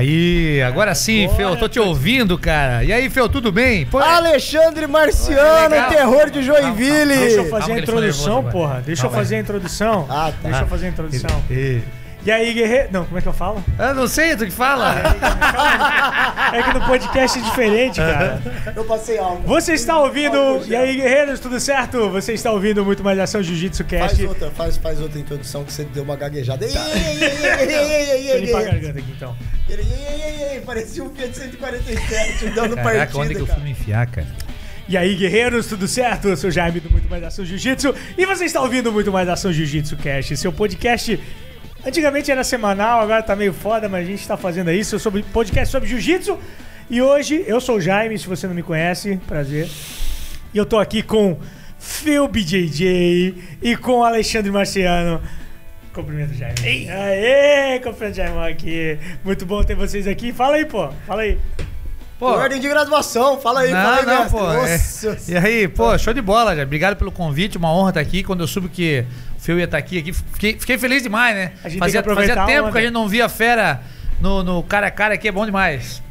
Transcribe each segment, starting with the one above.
Aí, agora sim, Agora Fel, tô te ouvindo, cara. E aí, Fel, tudo bem? Pô, Alexandre Marciano, terror de Joinville. Deixa eu Calma fazer que a introdução, nervoso porra. Deixa Calma eu aí. fazer a introdução. Ah, tá. Deixa eu fazer a introdução. e- E aí, guerreiro. Não, como é que eu falo? Eu não sei, tu que fala. É que no podcast é diferente, cara. Eu passei algo. Você está ouvindo. E aí, guerreiros, tudo certo? Você está ouvindo muito mais ação Jiu-Jitsu Faz Cast. outra, faz, faz outra introdução que você deu uma gaguejada. Ei, ei, ei, ei, ei, ei, ei, limpar a ei, garganta aqui então. ei, ei, ei, ei, ei, Parecia um Fiat 147 dando Caraca, partida, onde que eu fui me enfiar, cara? E aí, guerreiros, tudo certo? Eu sou o Jaime do Muito Mais Ação Jiu-Jitsu e você está ouvindo Muito Mais Ação Jiu-Jitsu Cast, seu podcast. Antigamente era semanal, agora tá meio foda, mas a gente tá fazendo isso sobre podcast sobre jiu-jitsu. E hoje eu sou o Jaime, se você não me conhece, prazer. E eu tô aqui com Phil BJJ e com Alexandre Marciano. Cumprimento, Jaime. Aê, cumprimento, Jaime aqui. Muito bom ter vocês aqui. Fala aí, pô. Fala aí. Pô, Ordem de graduação, fala aí, não, fala aí, não, mestre. pô. é- E aí, pô, show de bola, já. Obrigado pelo convite, uma honra estar aqui. Quando eu soube que Feu ia estar aqui, aqui fiquei, fiquei feliz demais, né? A gente tem Fazia, que fazia tempo onda. que a gente não via fera no, no cara a cara aqui, é bom demais.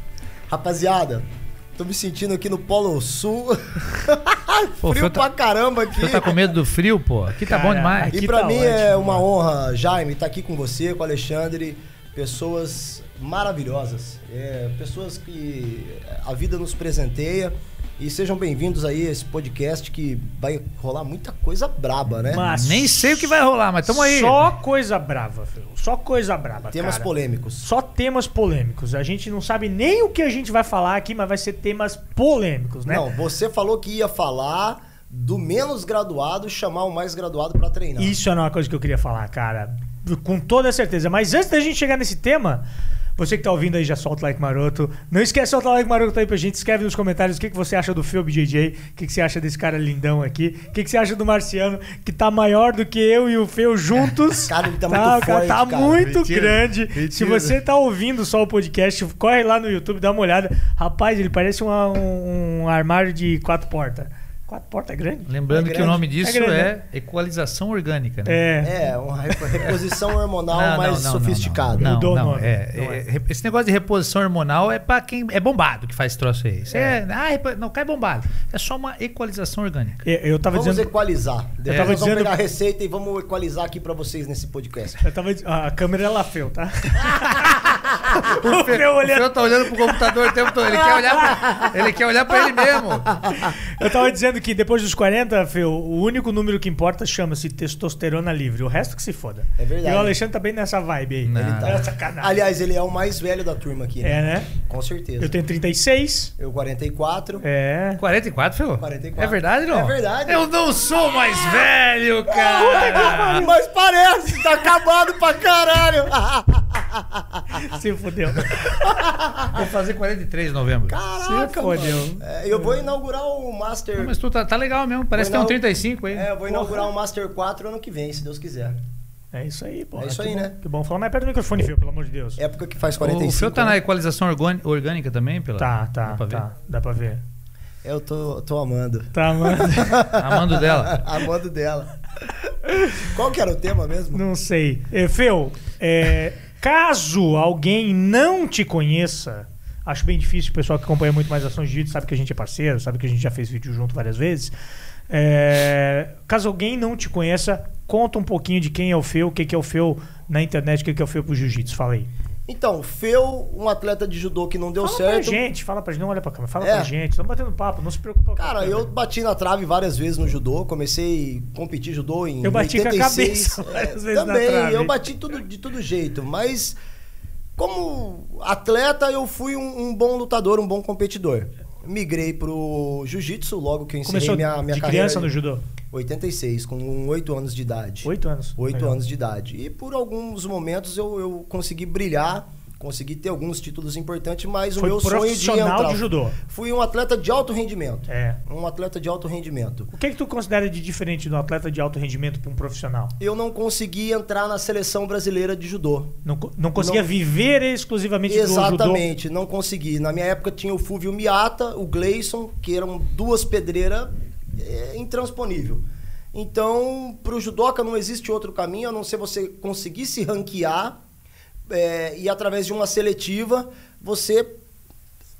Rapaziada, tô me sentindo aqui no Polo Sul. Pô, Frio tá- pra caramba aqui. Você tá com medo do frio, pô? Aqui tá bom demais. aqui E pra tá mim ótimo, é uma mano. honra, Jaime, estar aqui com você, com o Alexandre. Pessoas maravilhosas. É, pessoas que a vida nos presenteia. E sejam bem-vindos aí a esse podcast que vai rolar muita coisa braba, né? Mas Nem sei o que vai rolar, mas tamo aí. Só coisa brava, Phil. Só coisa brava, Temas cara. polêmicos. Só temas polêmicos. A gente não sabe nem o que a gente vai falar aqui, mas vai ser temas polêmicos, né? Não, você falou que ia falar do menos graduado e chamar o mais graduado pra treinar. Isso era uma coisa que eu queria falar, cara. Com toda certeza. Mas antes da gente chegar nesse tema, você que tá ouvindo aí já solta o like maroto. Não esquece de soltar o like maroto aí pra gente. Escreve nos comentários o que, que você acha do Phil BJJ, o que, que você acha desse cara lindão aqui, o que, que você acha do Marciano, que tá maior do que eu e o Feu juntos. Cara, ele tá Tá, muito cara forte, tá cara. muito Mentira. grande. Mentira. Se você tá ouvindo só o podcast, corre lá no YouTube, dá uma olhada. Rapaz, ele parece uma- um, um armário de quatro portas. Quatro portas é grande? Lembrando É que grande. o nome disso É grande, é, equalização orgânica, né? É. É, uma repo- reposição hormonal Não, mais não, não, sofisticada. Não, Mudou o não, é, Não é, é. Esse negócio de reposição hormonal é pra quem é bombado que faz esse troço aí. Isso é. ah, não, cai bombado. É só uma equalização orgânica. Eu, eu tava Vamos dizendo. equalizar. Depois tava nós vamos dizendo- pegar a receita e vamos equalizar aqui pra vocês nesse podcast. Eu tava, a câmera ela feu, tá? o Fe- Feu O olhando. Feu tá olhando pro computador o tempo todo. Ele quer olhar pra, ele, quer olhar pra ele mesmo. Eu tava dizendo que depois dos 40, Feu, o único número que importa chama-se testosterona livre. O resto que se foda. É verdade. E o Alexandre tá bem nessa vibe aí. Não. Ele tá sacanagem. Aliás, ele é o mais velho da turma aqui, né? É, né? Com certeza. Eu tenho 36. Eu 44. É. 44, Feu? 44. É verdade, não? É verdade. Eu não sou mais velho, cara. Mas parece, tá acabado pra caralho. Se fudeu. Vou fazer 43 de novembro. Caraca, Se fodeu. É, eu vou inaugurar o Master... Tá, tá legal mesmo. Parece que tem um Vou inau- 35 aí. É, eu vou inaugurar o Master 4 ano que vem, se Deus quiser. É isso aí, pô. É isso Que aí, bom- né? Que bom. Fala mais perto do microfone, Feu, pelo amor de Deus. Época que faz O, 45 o Feu tá na né? equalização orgâni- orgânica também, pela. Tá, tá, Dá pra ver? tá. Dá pra ver. Eu tô, tô amando. Tá, mano. Amando dela. amando dela. Qual que era o tema mesmo? Não sei. É, Feu, é, caso alguém não te conheça, acho bem difícil, o pessoal que acompanha muito mais ações de jiu sabe que a gente é parceiro, sabe que a gente já fez vídeo junto várias vezes. É, caso alguém não te conheça, conta um pouquinho de quem é o Feu, o que que é o Feu na internet, o que que é o Feu pro jiu-jitsu. Fala aí. Então, Feu, um atleta de judô que não deu Fala pra certo. gente, fala pra gente, não olha pra câmera, fala É. pra gente, estamos batendo papo, não se preocupa Cara, eu bati na trave várias vezes no judô. Comecei a competir judô em Eu bati com a 86. cabeça várias É, vezes Também, eu bati tudo, de todo jeito. Mas como atleta, eu fui um, um bom lutador, um bom competidor. Migrei pro jiu-jitsu logo que eu encerrei Começou minha, minha de carreira. criança no judô? 86, com 8 anos de idade. Oito anos. Oito Legal. anos de idade. E por alguns momentos eu, eu consegui brilhar, consegui ter alguns títulos importantes, mas o Foi meu sonho de entrar... de judô. Fui um atleta de alto rendimento. É. Um atleta de alto rendimento. O que é que tu considera de diferente do atleta de alto rendimento para um profissional? Eu não consegui entrar na seleção brasileira de judô. Não, não conseguia Não- viver exclusivamente do judô? Exatamente, não consegui. Na minha época tinha o Fúvio Miata, o Gleison, que eram duas pedreiras é, intransponível. Então, para o judoca não existe outro caminho a não ser você conseguir se ranquear é, e através de uma seletiva você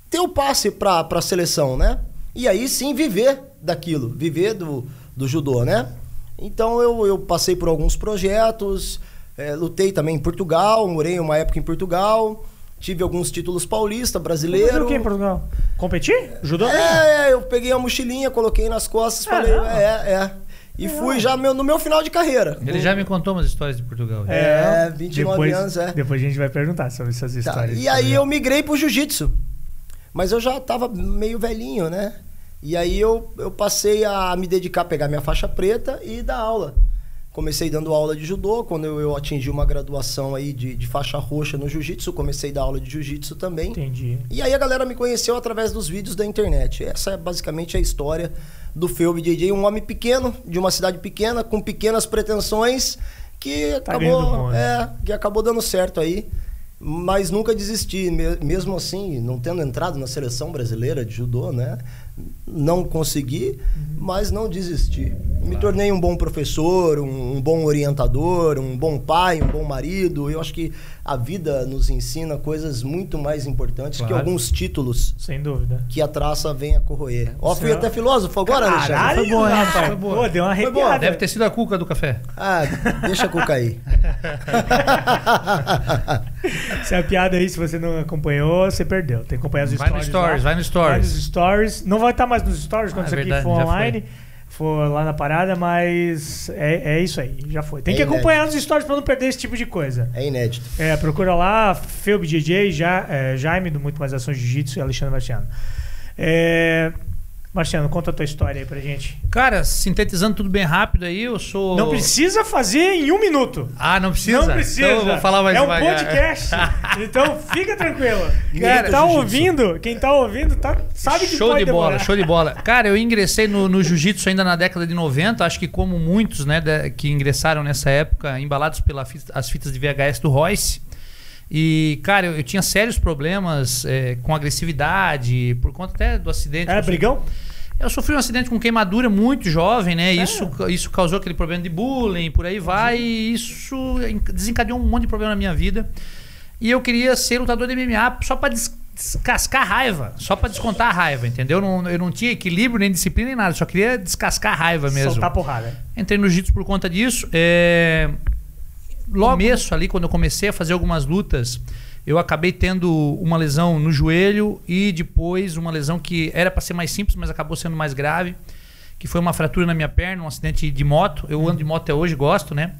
ter o passe para a seleção, né? E aí sim viver daquilo, viver do, do judô, né? Então eu, eu passei por alguns projetos, é, lutei também em Portugal, morei uma época em Portugal, tive alguns títulos paulista, brasileiro. Mas o que em Portugal? Competir? Judô? É, eu peguei a mochilinha, coloquei nas costas, falei, é, é. E fui já meu- no meu final de carreira. Ele já me contou umas histórias de Portugal. É, 29 depois, anos, é. Depois a gente vai perguntar sobre essas Tá, histórias. E aí eu migrei pro jiu-jitsu. Mas eu já tava meio velhinho, né? E aí eu, eu passei a me dedicar a pegar minha faixa preta e dar aula. Comecei dando aula de judô, quando eu, eu atingi uma graduação aí de, de faixa roxa no jiu-jitsu, comecei a dar aula de jiu-jitsu também. Entendi. E aí a galera me conheceu através dos vídeos da internet. Essa é basicamente a história do Felby JJ, um homem pequeno, de uma cidade pequena, com pequenas pretensões, que Tá acabou, bom, né? é, que acabou dando certo aí. Mas nunca desisti, me- mesmo assim, não tendo entrado na seleção brasileira de judô, né? Não consegui, Uhum. mas não desisti. Me tornei um bom professor, um, um bom orientador, um bom pai, um bom marido. Eu acho que a vida nos ensina coisas muito mais importantes que Claro. alguns títulos Sem dúvida. que a traça vem a corroer. Ó, fui até filósofo agora, Alexandre. Caralho, Foi boa, hein? rapaz. Foi boa. Pô, deu uma Foi boa. arrepiada. Deve ter sido a cuca do café. Ah, deixa a cuca aí. Se a piada aí, se você não acompanhou, você perdeu. Tem que acompanhar os Vai no stories. stories, lá. vai no stories. Vai nos stories. Não vai estar mais nos stories quando Ah, isso é aqui verdade, for online. For lá na parada, mas é, é isso aí, já foi. Tem É que inédito. acompanhar nos stories pra não perder esse tipo de coisa. É inédito. É, procura lá, Felb DJ, ja, é, Jaime, do Muito Mais Ação Jiu-Jitsu e Alexandre Marciano. É, Marciano, conta a tua história aí pra gente. Cara, sintetizando tudo bem rápido aí, eu sou. Não precisa fazer em um minuto. Ah, não precisa? Não precisa. Então eu vou falar mais é um devagar. podcast. então fica tranquilo. Cara, quem tá jiu-jitsu. ouvindo, quem tá ouvindo, tá, sabe que show pode de bola, demorar. show de bola. Cara, eu ingressei no, no jiu-jitsu ainda na década de 90, acho que como muitos, né, que ingressaram nessa época, embalados pelas fitas de VHS do Royce. E, cara, eu, eu tinha sérios problemas é, com agressividade, por conta até do acidente. sofri. brigão? Eu sofri um acidente com queimadura muito jovem, né? Isso, isso causou aquele problema de bullying, por aí vai. E isso desencadeou um monte de problema na minha vida. E eu queria ser lutador de MMA só pra des- descascar a raiva, só pra descontar a raiva, entendeu? Eu não, eu não tinha equilíbrio, nem disciplina, nem nada. Só queria descascar a raiva mesmo. Soltar porrada. Entrei no jiu-jitsu por conta disso. É... Logo começo ali, quando eu comecei a fazer algumas lutas, eu acabei tendo uma lesão no joelho e depois uma lesão que era para ser mais simples, mas acabou sendo mais grave, que foi uma fratura na minha perna, um acidente de moto. Eu ando de moto até hoje, gosto, né?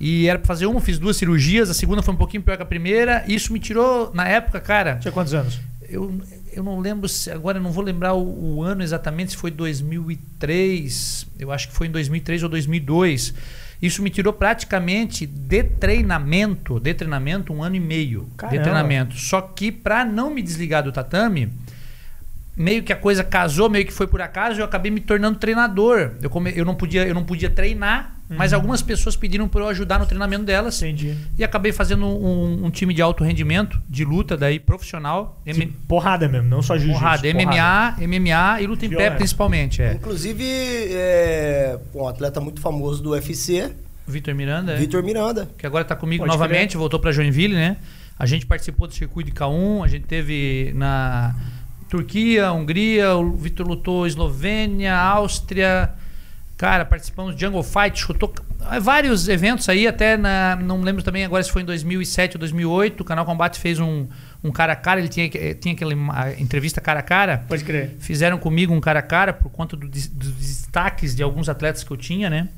E era para fazer uma, fiz duas cirurgias, a segunda foi um pouquinho pior que a primeira. E isso me tirou, na época, cara, Tinha quantos anos? eu, eu não lembro se. Agora eu não vou lembrar o, o ano exatamente, se foi 2003. Eu acho que foi em 2003 ou 2002. Isso me tirou praticamente de treinamento, de treinamento, um ano e meio Caramba. de treinamento. Só que para não me desligar do tatame, meio que a coisa casou, meio que foi por acaso, eu acabei me tornando treinador. Eu, come, eu, não, podia, eu não podia treinar, mas algumas pessoas pediram para eu ajudar no treinamento delas. Entendi. E acabei fazendo um, um time de alto rendimento, de luta daí profissional. M- porrada mesmo, não só jiu-jitsu. porrada, MMA, MMA e luta em pé principalmente. É. Inclusive, é, um atleta muito famoso do UFC, Vitor Miranda, é, Vitor Miranda. que agora está comigo Pode novamente, voltou para Joinville, né? A gente participou do circuito de K1, a gente teve na Turquia, Hungria, o Vitor lutou Eslovênia, Áustria. Cara, participamos de Jungle Fight, chutou é, vários eventos aí, até na, não lembro também agora se foi em 2007 ou 2008, o Canal Combate fez um, um cara a cara, ele tinha, que- tinha aquela a entrevista cara a cara. Pode crer. Fizeram comigo um cara a cara por conta do dos destaques de alguns atletas que eu tinha, né?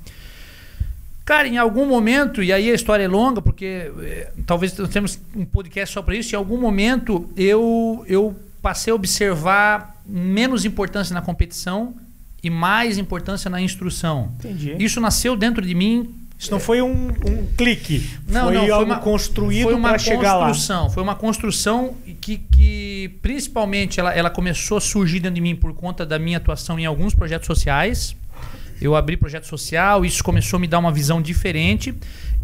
Cara, em algum momento, e aí a história é longa, porque eh, talvez nós temos um podcast só para isso, em algum momento eu, eu passei a observar menos importância na competição e mais importância na instrução. Entendi. Isso nasceu dentro de mim Isso não foi um, um clique. não, foi não, foi algo uma, construído foi uma para chegar lá. construção, Foi uma construção que, que principalmente ela, ela começou a surgir dentro de mim por conta da minha atuação em alguns projetos sociais. Eu abri projeto social, isso começou a me dar uma visão diferente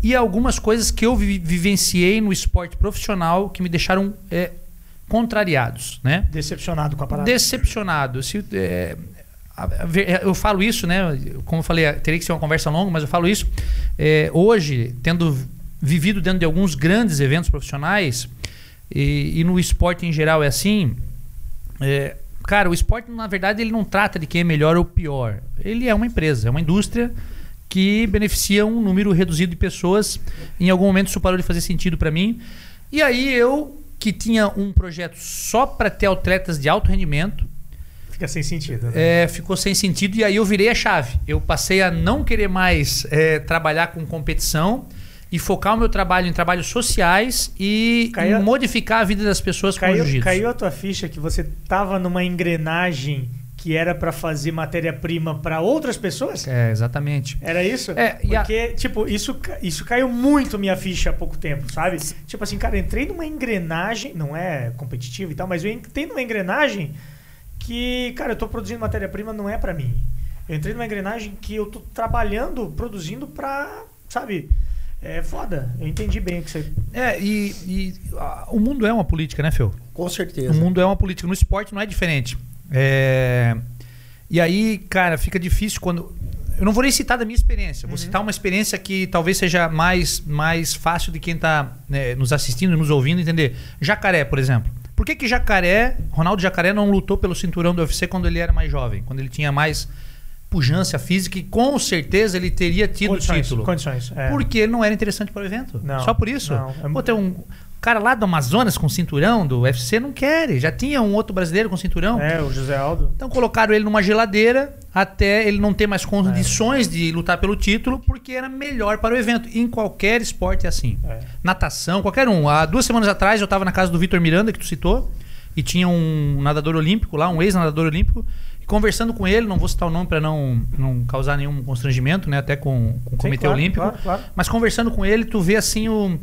e algumas coisas que eu vi- vivenciei no esporte profissional que me deixaram é, contrariados, né? Decepcionado com a parada. decepcionado. Se, é, eu falo isso, né? Como eu falei, teria que ser uma conversa longa, mas eu falo isso. é, hoje, tendo vivido dentro de alguns grandes eventos profissionais, e, e no esporte em geral é assim, é, cara, o esporte, na verdade, ele não trata de quem é melhor ou pior. Ele é uma empresa, é uma indústria que beneficia um número reduzido de pessoas. Em algum momento isso parou de fazer sentido para mim. E aí eu, que tinha um projeto só para ter atletas de alto rendimento, Fica sem sentido. Né? é, ficou sem sentido e aí eu virei a chave. Eu passei a não querer mais é, trabalhar com competição e focar o meu trabalho em trabalhos sociais e Caiu- modificar a vida das pessoas com o Caiu, jiu-jitsu. caiu a tua ficha que você tava numa engrenagem que era pra fazer matéria-prima pra outras pessoas? É, exatamente. Era isso? É, e a- Porque, tipo, isso, isso caiu muito minha ficha há pouco tempo, sabe? Tipo assim, cara, entrei numa engrenagem, não é competitivo e tal, mas eu entrei numa engrenagem que, cara, eu tô produzindo matéria-prima, não é pra mim. Eu entrei numa engrenagem que eu tô trabalhando, produzindo pra, sabe? É foda. Eu entendi bem o que você. É, e, e, ah, o mundo é uma política, né, Phil? Com O certeza. mundo é uma política. No esporte não é diferente. É, E aí, cara, fica difícil quando. Eu não vou nem citar da minha experiência. Vou citar uma experiência que talvez seja mais, mais fácil de quem está nos assistindo, nos ouvindo, entender. Jacaré, por exemplo. Por que, que Jacaré, Ronaldo Jacaré, não lutou pelo cinturão do UFC quando ele era mais jovem? Quando ele tinha mais pujança física e com certeza ele teria tido o título. condições. É. Porque ele não era interessante para o evento. Não, Só por isso. não. É Pô, tem um cara lá do Amazonas com cinturão do UFC, não quer. Já tinha um outro brasileiro com cinturão. É, o José Aldo. Então colocaram ele numa geladeira até ele não ter mais condições de lutar pelo título, porque era melhor para o evento. Em qualquer esporte é assim. É. Natação, qualquer um. Há duas semanas atrás eu estava na casa do Vitor Miranda, que tu citou, e tinha um nadador olímpico lá, um ex-nadador olímpico, e conversando com ele, não vou citar o nome para não, não causar nenhum constrangimento, né? Até com, com o Sim, Comitê claro, Olímpico. claro, claro. Mas conversando com ele, tu vê assim o.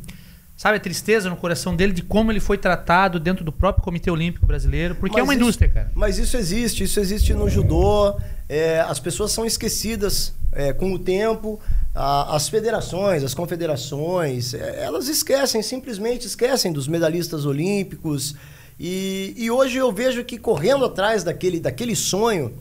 Sabe a tristeza no coração dele de como ele foi tratado dentro do próprio Comitê Olímpico Brasileiro, porque é Mas uma isso- indústria, cara. Mas isso existe, isso existe no judô. é, as pessoas são esquecidas é, com o tempo. a- as federações, as confederações, é, elas esquecem, simplesmente esquecem dos medalhistas olímpicos. E, e hoje eu vejo que correndo atrás daquele, daquele sonho,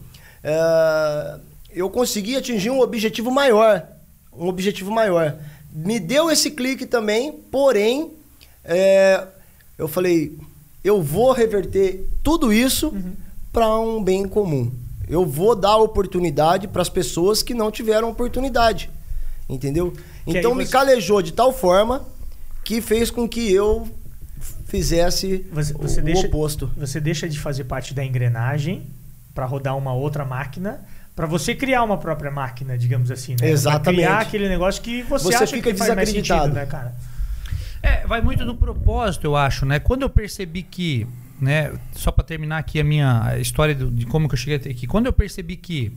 é, eu consegui atingir um objetivo maior. Um objetivo maior. Me deu esse clique também, porém, é, eu falei, eu vou reverter tudo isso para um bem comum. Eu vou dar oportunidade para as pessoas que não tiveram oportunidade. Entendeu? Que então aí me você- calejou de tal forma que fez com que eu fizesse Você, o- você o deixa, oposto. Você deixa de fazer parte da engrenagem para rodar uma outra máquina, para você criar uma própria máquina, digamos assim, né? Pra Exatamente. criar aquele negócio que você, Você acha fica que faz mais desacreditado. sentido, né, cara? É, vai muito do propósito, eu acho, né? Quando eu percebi que, né, só para terminar aqui a minha história de como que eu cheguei até aqui, quando eu percebi que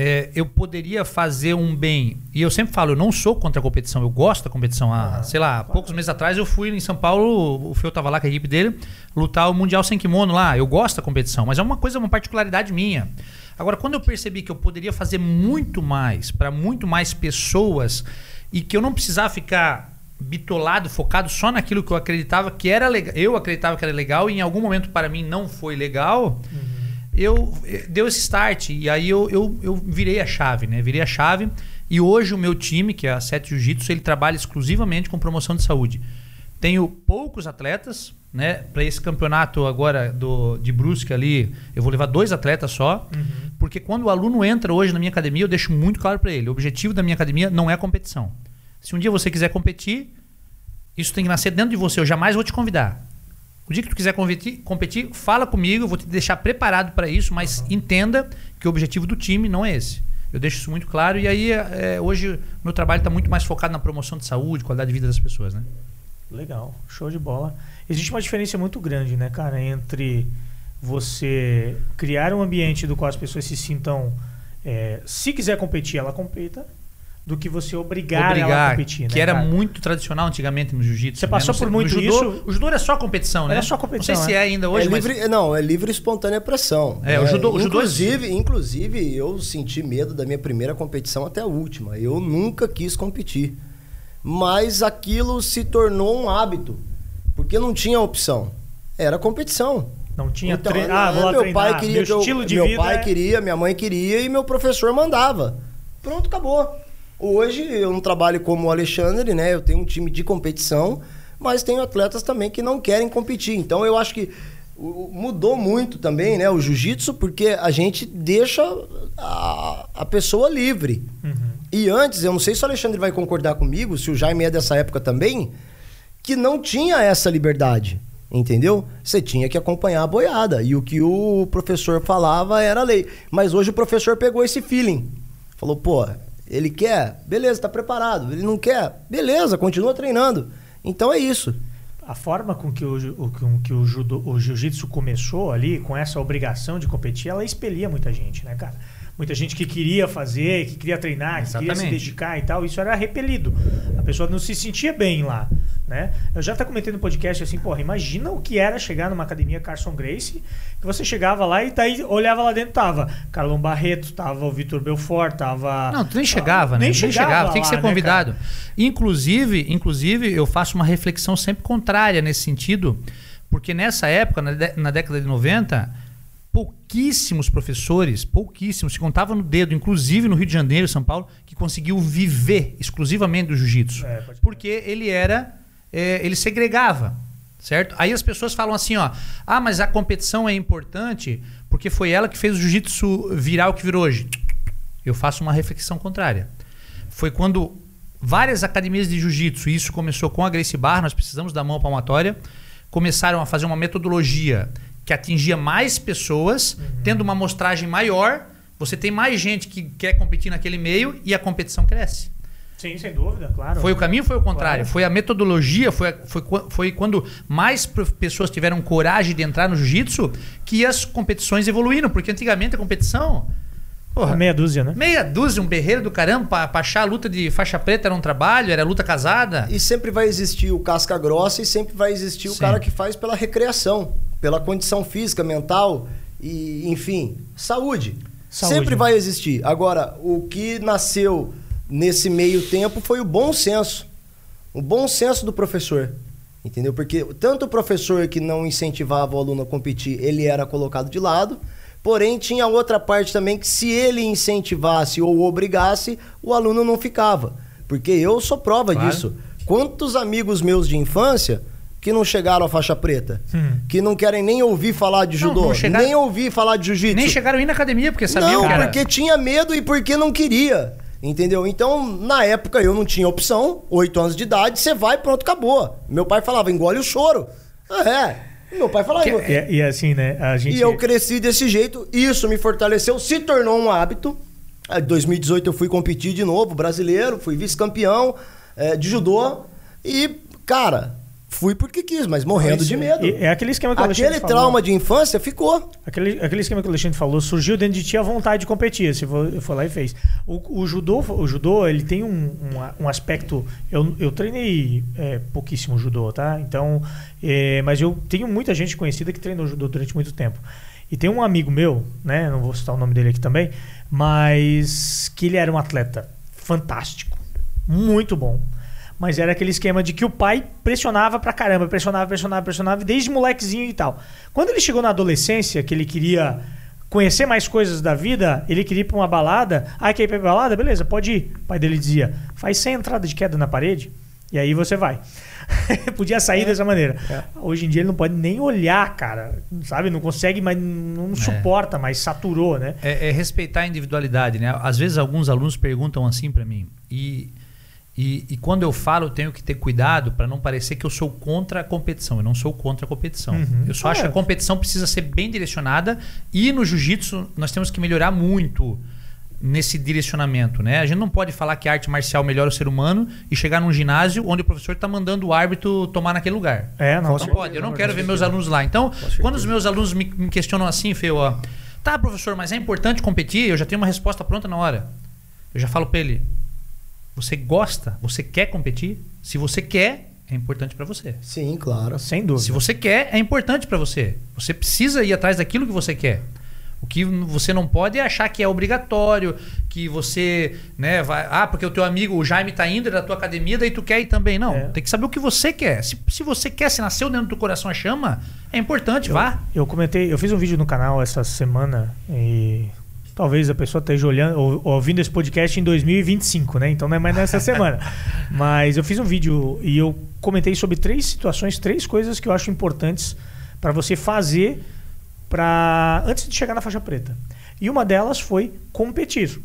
é, eu poderia fazer um bem, e eu sempre falo, eu não sou contra a competição, eu gosto da competição. Há, Ah, sei lá, poucos meses atrás eu fui em São Paulo, o Feu tava lá com a equipe dele, lutar o Mundial Sem Kimono lá. Eu gosto da competição, mas é uma coisa, uma particularidade minha. Agora, quando eu percebi que eu poderia fazer muito mais para muito mais pessoas e que eu não precisava ficar bitolado, focado só naquilo que eu acreditava que era legal, eu acreditava que era legal e em algum momento para mim não foi legal, eu eh, deu esse start e aí eu, eu, eu virei a chave, né? Virei a chave e hoje o meu time, que é a Sete Jiu-Jitsu, ele trabalha exclusivamente com promoção de saúde. Tenho poucos atletas, né? Para esse campeonato agora do, de Brusque ali, eu vou levar dois atletas só, porque quando o aluno entra hoje na minha academia, eu deixo muito claro para ele: o objetivo da minha academia não é competição. Se um dia você quiser competir, isso tem que nascer dentro de você. Eu jamais vou te convidar. O dia que tu quiser competir, competir fala comigo, eu vou te deixar preparado para isso, mas entenda que o objetivo do time não é esse. Eu deixo isso muito claro e aí é, hoje meu trabalho está muito mais focado na promoção de saúde, qualidade de vida das pessoas, né? Legal, show de bola. Existe uma diferença muito grande, né, cara, entre você criar um ambiente do qual as pessoas se sintam, é, se quiser competir, ela competa, do que você obrigar, ela a Obrigar, competir, né, que era cara? muito tradicional antigamente no jiu-jitsu. Você né? passou Não por muito judô, isso? O judô era só competição, né? Era só competição, Não sei se é. é ainda hoje, é mas livre, não, é livre e espontânea pressão. É, o judô- o judô- inclusive, inclusive, eu senti medo da minha primeira competição até a última. Eu nunca quis competir. Mas aquilo se tornou um hábito. Porque não tinha opção. Era competição. Não tinha Então, tre... Ah, vou lá meu treinar. pai queria Meu que eu- estilo de meu vida pai é- queria, minha mãe queria e meu professor mandava. Pronto, acabou. Hoje eu não trabalho como o Alexandre, né? Eu tenho um time de competição, mas tenho atletas também que não querem competir. Então eu acho que mudou muito também, né? O jiu-jitsu, porque a gente deixa a, a pessoa livre. Uhum. E antes, eu não sei se o Alexandre vai concordar comigo, se o Jaime é dessa época também, que não tinha essa liberdade. Entendeu? Você tinha que acompanhar a boiada. E o que o professor falava era lei. Mas hoje o professor pegou esse feeling. Falou, pô, ele quer? Beleza, tá preparado. Ele não quer? Beleza, continua treinando. Então é isso. A forma com que o, com que o, judo, o jiu-jitsu começou ali, com essa obrigação de competir, ela expelia muita gente, né, cara? Muita gente que queria fazer, que queria treinar, que Exatamente. queria se dedicar e tal, isso era repelido. A pessoa não se sentia bem lá. Né? Eu já até comentei no podcast assim, porra, imagina o que era chegar numa academia Carson Grace, que você chegava lá e daí olhava lá dentro, tava Carlão Barreto, tava o Vitor Belfort, tava. Não, tu nem chegava, né? Nem, chegava, chegava tem que ser né, convidado. Né, inclusive, inclusive, eu faço uma reflexão sempre contrária nesse sentido, porque nessa época, na, na década de 90, pouquíssimos professores, pouquíssimos, se contavam no dedo, inclusive no Rio de Janeiro, São Paulo, que conseguiu viver exclusivamente do jiu-jitsu. É, porque ele era é, ele segregava, certo? Aí as pessoas falam assim, ó, ah, mas a competição é importante porque foi ela que fez o jiu-jitsu virar o que virou hoje. Eu faço uma reflexão contrária. Foi quando várias academias de jiu-jitsu, isso começou com a Gracie Barra, nós precisamos da mão palmatória, começaram a fazer uma metodologia que atingia mais pessoas, uhum. tendo uma amostragem maior, você tem mais gente que quer competir naquele meio e a competição cresce. Sim, sem dúvida, claro. Foi o caminho ou foi o contrário? Claro. Foi a metodologia, foi, foi, foi quando mais pessoas tiveram coragem de entrar no jiu-jitsu que as competições evoluíram. Porque antigamente a competição. Porra, meia dúzia, né? Meia dúzia, um berreiro do caramba, pra, pra achar a luta de faixa preta era um trabalho, era luta casada. E sempre vai existir o casca grossa e sempre vai existir Sim. o cara que faz pela recreação, pela condição física, mental e, enfim, saúde. saúde sempre né? vai existir. Agora, o que nasceu nesse meio tempo foi o bom senso. O bom senso do professor. Entendeu? Porque tanto o professor que não incentivava o aluno a competir, ele era colocado de lado. Porém, tinha outra parte também que se ele incentivasse ou obrigasse, o aluno não ficava. Porque eu sou prova claro. disso. Quantos amigos meus de infância que não chegaram à faixa preta, hum. que não querem nem ouvir falar de judô, não, não nem ouvir falar de jiu-jitsu. Nem chegaram a ir na academia porque sabiam não, que era... porque tinha medo e porque não queria. Entendeu? Então, na época eu não tinha opção, oito anos de idade, você vai, pronto, acabou. Meu pai falava, engole o choro. Ah, é. Meu pai falava. Que, e, e, assim, né? A gente... E eu cresci desse jeito, isso me fortaleceu, se tornou um hábito. Em 2018 eu fui competir de novo, brasileiro, fui vice-campeão é, de judô. E, cara, Fui porque quis, mas morrendo de medo. É aquele esquema que o Alexandre Aquele trauma falou. de infância ficou. Aquele, aquele esquema que o Alexandre falou, surgiu dentro de ti a vontade de competir. Você foi, foi lá e fez. O, o, judô, o judô, ele tem um, um, um aspecto. Eu, eu treinei é, pouquíssimo judô, tá? Então, é, mas eu tenho muita gente conhecida que treinou judô durante muito tempo. E tem um amigo meu, né? Não vou citar o nome dele aqui também, mas que ele era um atleta fantástico, muito bom mas era aquele esquema de que o pai pressionava pra caramba, pressionava, pressionava, pressionava, desde molequezinho e tal. Quando ele chegou na adolescência, que ele queria conhecer mais coisas da vida, ele queria ir pra uma balada. Ah, quer ir pra balada? Beleza, pode ir. O pai dele dizia: faz 100 entradas de queda na parede e aí você vai. Podia sair é, dessa maneira. É. Hoje em dia ele não pode nem olhar, cara. Sabe? Não consegue, mas não é. suporta, mas saturou, né? É, é, respeitar a individualidade, né? Às vezes alguns alunos perguntam assim para mim. E e, e, quando eu falo, eu tenho que ter cuidado para não parecer que eu sou contra a competição. Eu não sou contra a competição. Uhum. Eu só é. acho que a competição precisa ser bem direcionada. E no jiu-jitsu, nós temos que melhorar muito nesse direcionamento. Né? A gente não pode falar que a arte marcial melhora o ser humano e chegar num ginásio onde o professor está mandando o árbitro tomar naquele lugar. É, não, não pode. Eu não quero ver meus alunos lá. Então, quando os meus alunos me, me questionam assim, Fê, ó, tá, professor, mas é importante competir? Eu já tenho uma resposta pronta na hora. Eu já falo para ele, você gosta? Você quer competir? Se você quer, é importante para você. Sim, claro. Sem dúvida. Se você quer, é importante para você. Você precisa ir atrás daquilo que você quer. O que você não pode é achar que é obrigatório, que você, né, vai, ah, porque o teu amigo, o Jaime tá indo é da tua academia, daí tu quer ir também. Não, é. tem que saber o que você quer. Se, se você quer, se nasceu dentro do coração a chama, é importante, eu, vá. Eu comentei, eu fiz um vídeo no canal essa semana e Talvez a pessoa esteja olhando, ou, ouvindo esse podcast em 2025, né? Então não é mais nessa semana. Mas eu fiz um vídeo e eu comentei sobre três situações, três coisas que eu acho importantes para você fazer para antes de chegar na faixa preta. E uma delas foi competir.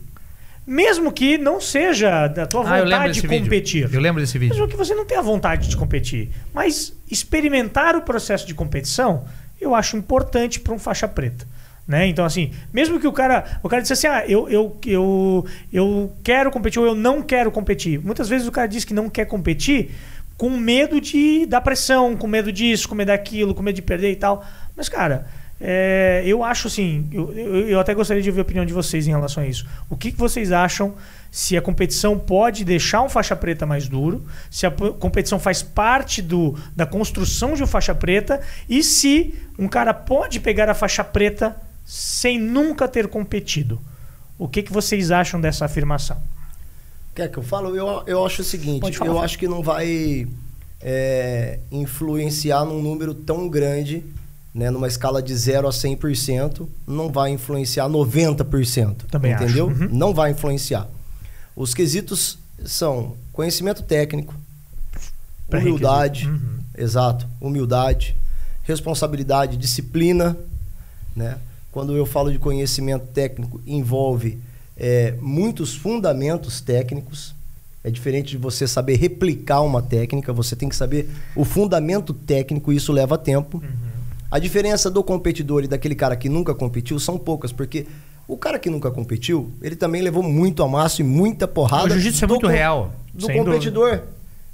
Mesmo que não seja da tua Ah, vontade de desse vídeo. competir. Eu lembro desse vídeo. Mesmo que você não tenha vontade de competir. Mas experimentar o processo de competição, eu acho importante para um faixa preta. Né? Então, assim, mesmo que o cara, o cara disse assim, ah, eu, eu, eu, eu quero competir ou eu não quero competir. Muitas vezes o cara diz que não quer competir com medo de da pressão, com medo disso, com medo daquilo, com medo de perder e tal. Mas, cara, é, eu acho assim, eu, eu, eu até gostaria de ouvir a opinião de vocês em relação a isso. O que, que vocês acham se a competição pode deixar um faixa preta mais duro, se a competição faz parte do, da construção de um faixa preta e se um cara pode pegar a faixa preta sem nunca ter competido. O que, que vocês acham dessa afirmação? Quer que eu falo? Eu, eu acho o seguinte, falar, eu acho que não vai é, influenciar num número tão grande, né, numa escala de 0 a 100%, não vai influenciar 90%. Também acho. entendeu? Uhum. Não vai influenciar. Os quesitos são conhecimento técnico, humildade, Uhum. exato, humildade, responsabilidade, disciplina, né? Quando eu falo de conhecimento técnico, envolve é, muitos fundamentos técnicos. É diferente de você saber replicar uma técnica, você tem que saber o fundamento técnico e isso leva tempo. A diferença do competidor e daquele cara que nunca competiu são poucas, porque o cara que nunca competiu, ele também levou muito amasso e muita porrada. O jiu-jitsu é muito real. Do competidor.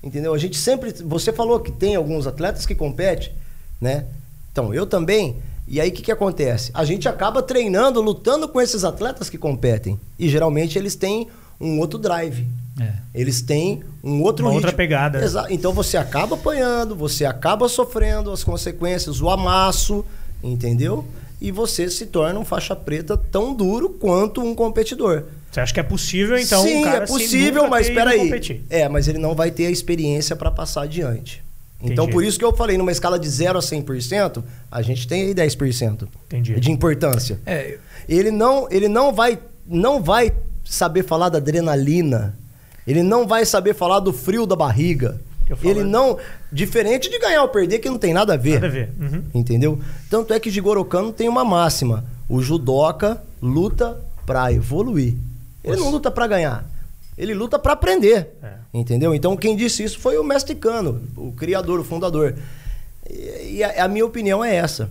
Entendeu? A gente sempre. Você falou que tem alguns atletas que competem, né? Então, eu também. E aí, o que, que acontece? A gente acaba treinando, lutando com esses atletas que competem. E geralmente eles têm um outro drive. É. Eles têm um outro Uma outra ritmo. pegada. Exa- Então você acaba apanhando, você acaba sofrendo as consequências, o amasso, entendeu? E você se torna um faixa preta tão duro quanto um competidor. Você acha que é possível, então, Sim, um cara é possível, mas espera aí. competir? É, mas ele não vai ter a experiência para passar adiante. Então, por isso que eu falei, numa escala de 0 a 100%, a gente tem aí 10% Entendi. de importância. É, Ele não, ele não vai não vai saber falar da adrenalina. Ele não vai saber falar do frio da barriga. Ele não, diferente de ganhar ou perder que não tem nada a ver. Nada a ver. Uhum. Entendeu? Tanto é que Jigoro Kano tem uma máxima: o judoca luta pra evoluir. Ele não luta pra ganhar. Ele luta pra aprender. É. Entendeu? Então quem disse isso foi o mestre Kano, o criador, o fundador. E e a, a minha opinião é essa: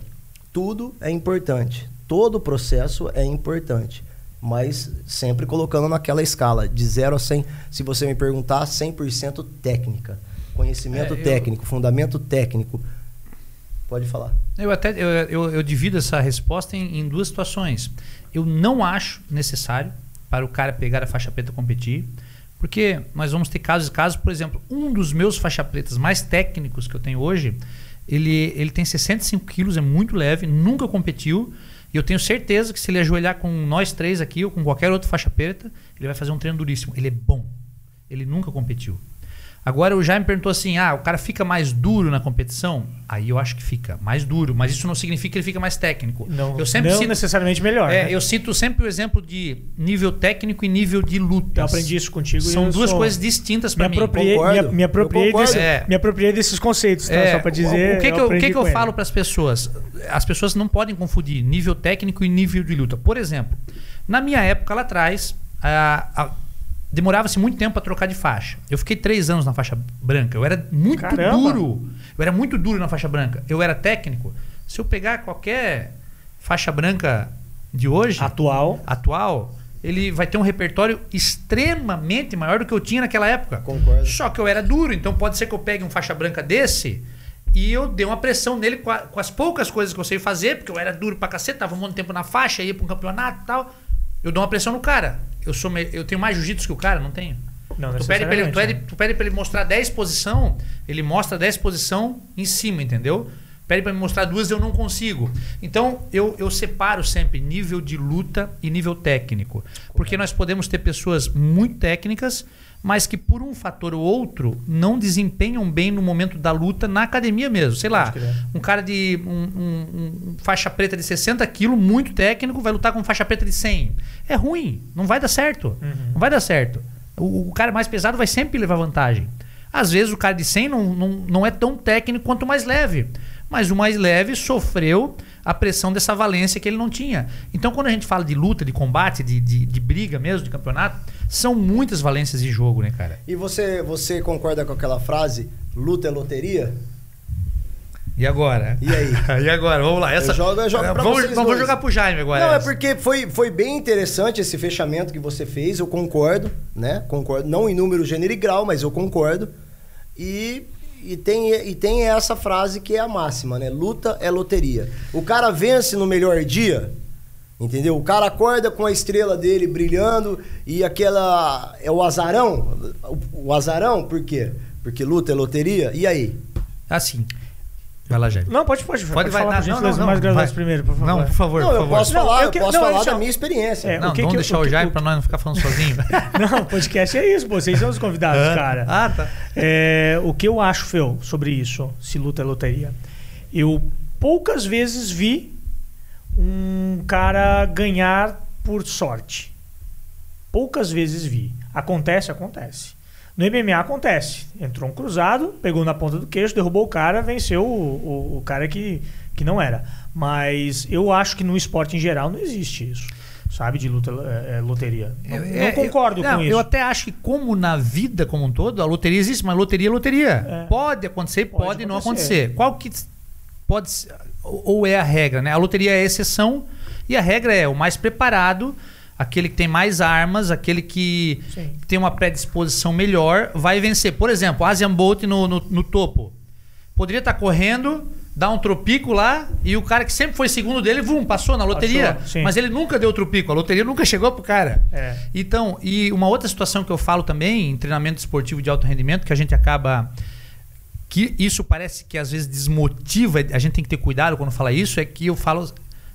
tudo é importante. Todo o processo é importante. Mas sempre colocando naquela escala, de 0 a 100. Se você me perguntar, 100% técnica. Conhecimento É, eu- técnico, fundamento técnico. Pode falar. Eu até eu, eu, eu divido essa resposta em, em duas situações. Eu não acho necessário para o cara pegar a faixa preta competir, porque nós vamos ter casos e casos, por exemplo, um dos meus faixa pretas mais técnicos que eu tenho hoje, ele, ele tem 65 quilos, é muito leve, nunca competiu, e eu tenho certeza que se ele ajoelhar com nós três aqui ou com qualquer outro faixa preta, ele vai fazer um treino duríssimo. Ele é bom. Ele nunca competiu. Agora o Jaime perguntou assim: ah, o cara fica mais duro na competição? Aí eu acho que fica mais duro, mas isso não significa que ele fica mais técnico. Não, eu sempre não cito, necessariamente melhor. é, né? eu cito sempre o exemplo de nível técnico e nível de luta. Eu aprendi isso contigo. e São eu duas sou- coisas distintas Me para mim. apropriei, Concordo. me, me apropriei, Eu desse- É. me apropriei desses conceitos, tá? É, Só pra dizer. o que, que eu, o que que eu falo para as pessoas? As pessoas não podem confundir nível técnico e nível de luta. Por exemplo, na minha época lá atrás, a- a- demorava-se muito tempo para trocar de faixa. Eu fiquei três anos na faixa branca. Eu era muito Caramba! duro. Eu era muito duro na faixa branca. Eu era técnico. Se eu pegar qualquer faixa branca de hoje, Atual. atual, ele vai ter um repertório extremamente maior do que eu tinha naquela época. Concordo. Só que eu era duro, então pode ser que eu pegue um faixa branca desse e eu dei uma pressão nele com, a- com as poucas coisas que eu sei fazer, porque eu era duro pra cacete, tava um monte de tempo na faixa, ia pra um campeonato e tal. Eu dou uma pressão no cara. Eu, sou eu tenho mais jiu-jitsu que o cara, não tenho? Não, Tu pede, pra ele, tu, pede, né? tu pede pra ele mostrar 10 posição, ele mostra 10 posição em cima, entendeu? Pede pra me mostrar duas, eu não consigo. Então, eu, eu separo sempre nível de luta e nível técnico. Porque nós podemos ter pessoas muito técnicas, mas que por um fator ou outro não desempenham bem no momento da luta na academia mesmo. Sei lá, um cara de um, um, um faixa preta de 60 quilos, muito técnico, vai lutar com faixa preta de 100. É ruim, não vai dar certo. Uhum. Não vai dar certo. O, o, cara mais pesado vai sempre levar vantagem. Às vezes o cara de 100 não, não, não é tão técnico quanto o mais leve. Mas o mais leve sofreu a pressão dessa valência que ele não tinha. Então, quando a gente fala de luta, de combate, de, de, de briga mesmo, de campeonato, são muitas valências de jogo, né, cara? E você, você concorda com aquela frase, luta é loteria? E agora? E aí? e agora? Vamos lá. Essa... Eu jogo, eu jogo pra vamos, vocês vamos jogar pro Jaime agora. Não, essa. é porque foi, foi bem interessante esse fechamento que você fez, eu concordo, né? Concordo, não em número, gênero e grau, mas eu concordo. E e tem, e tem essa frase que é a máxima, né? Luta é loteria. O cara vence no melhor dia, entendeu? O cara acorda com a estrela dele brilhando e aquela. É o azarão. O, azarão, por quê? Porque luta é loteria. E aí? Assim. Vai lá, Jair. Não, pode, pode. Pode, vai. Falar, não, não, não, mais graduados primeiro, por favor. Não, por favor, não, por eu favor. posso falar, Não, eu eu que- posso não, falar deixa- da minha experiência. É, Não, o que vamos que- deixar o o, que- Jaime o- pra nós não ficar falando sozinho. Não, podcast é isso, pô. Vocês são os convidados, cara. Ah, tá. É, o que eu acho, Fel, sobre isso, se luta é loteria. Eu poucas vezes vi um cara ganhar por sorte. Poucas vezes vi. Acontece, acontece. No MMA acontece. Entrou um cruzado, pegou na ponta do queixo, derrubou o cara, venceu o, o, o cara que, que não era. Mas eu acho que no esporte em geral não existe isso. Sabe, de luta, é, é, loteria. Não, não É, concordo eu, com não, isso. Eu até acho que, como na vida como um todo, a loteria existe, mas loteria é loteria. É. Pode acontecer, pode, Pode não acontecer. acontecer. Qual que pode ou é a regra, né? A loteria é a exceção e a regra é o mais preparado, aquele que tem mais armas, aquele que Sim. tem uma predisposição melhor, vai vencer. Por exemplo, Asian Bolt no, no, no topo. Poderia estar correndo, dar um tropico lá e o cara que sempre foi segundo dele, vum, passou na loteria. Passou, mas ele nunca deu tropico. A loteria nunca chegou pro cara. É. Então, e uma outra situação que eu falo também em treinamento esportivo de alto rendimento, que a gente acaba. que isso parece que às vezes desmotiva, a gente tem que ter cuidado quando fala isso, é que eu falo.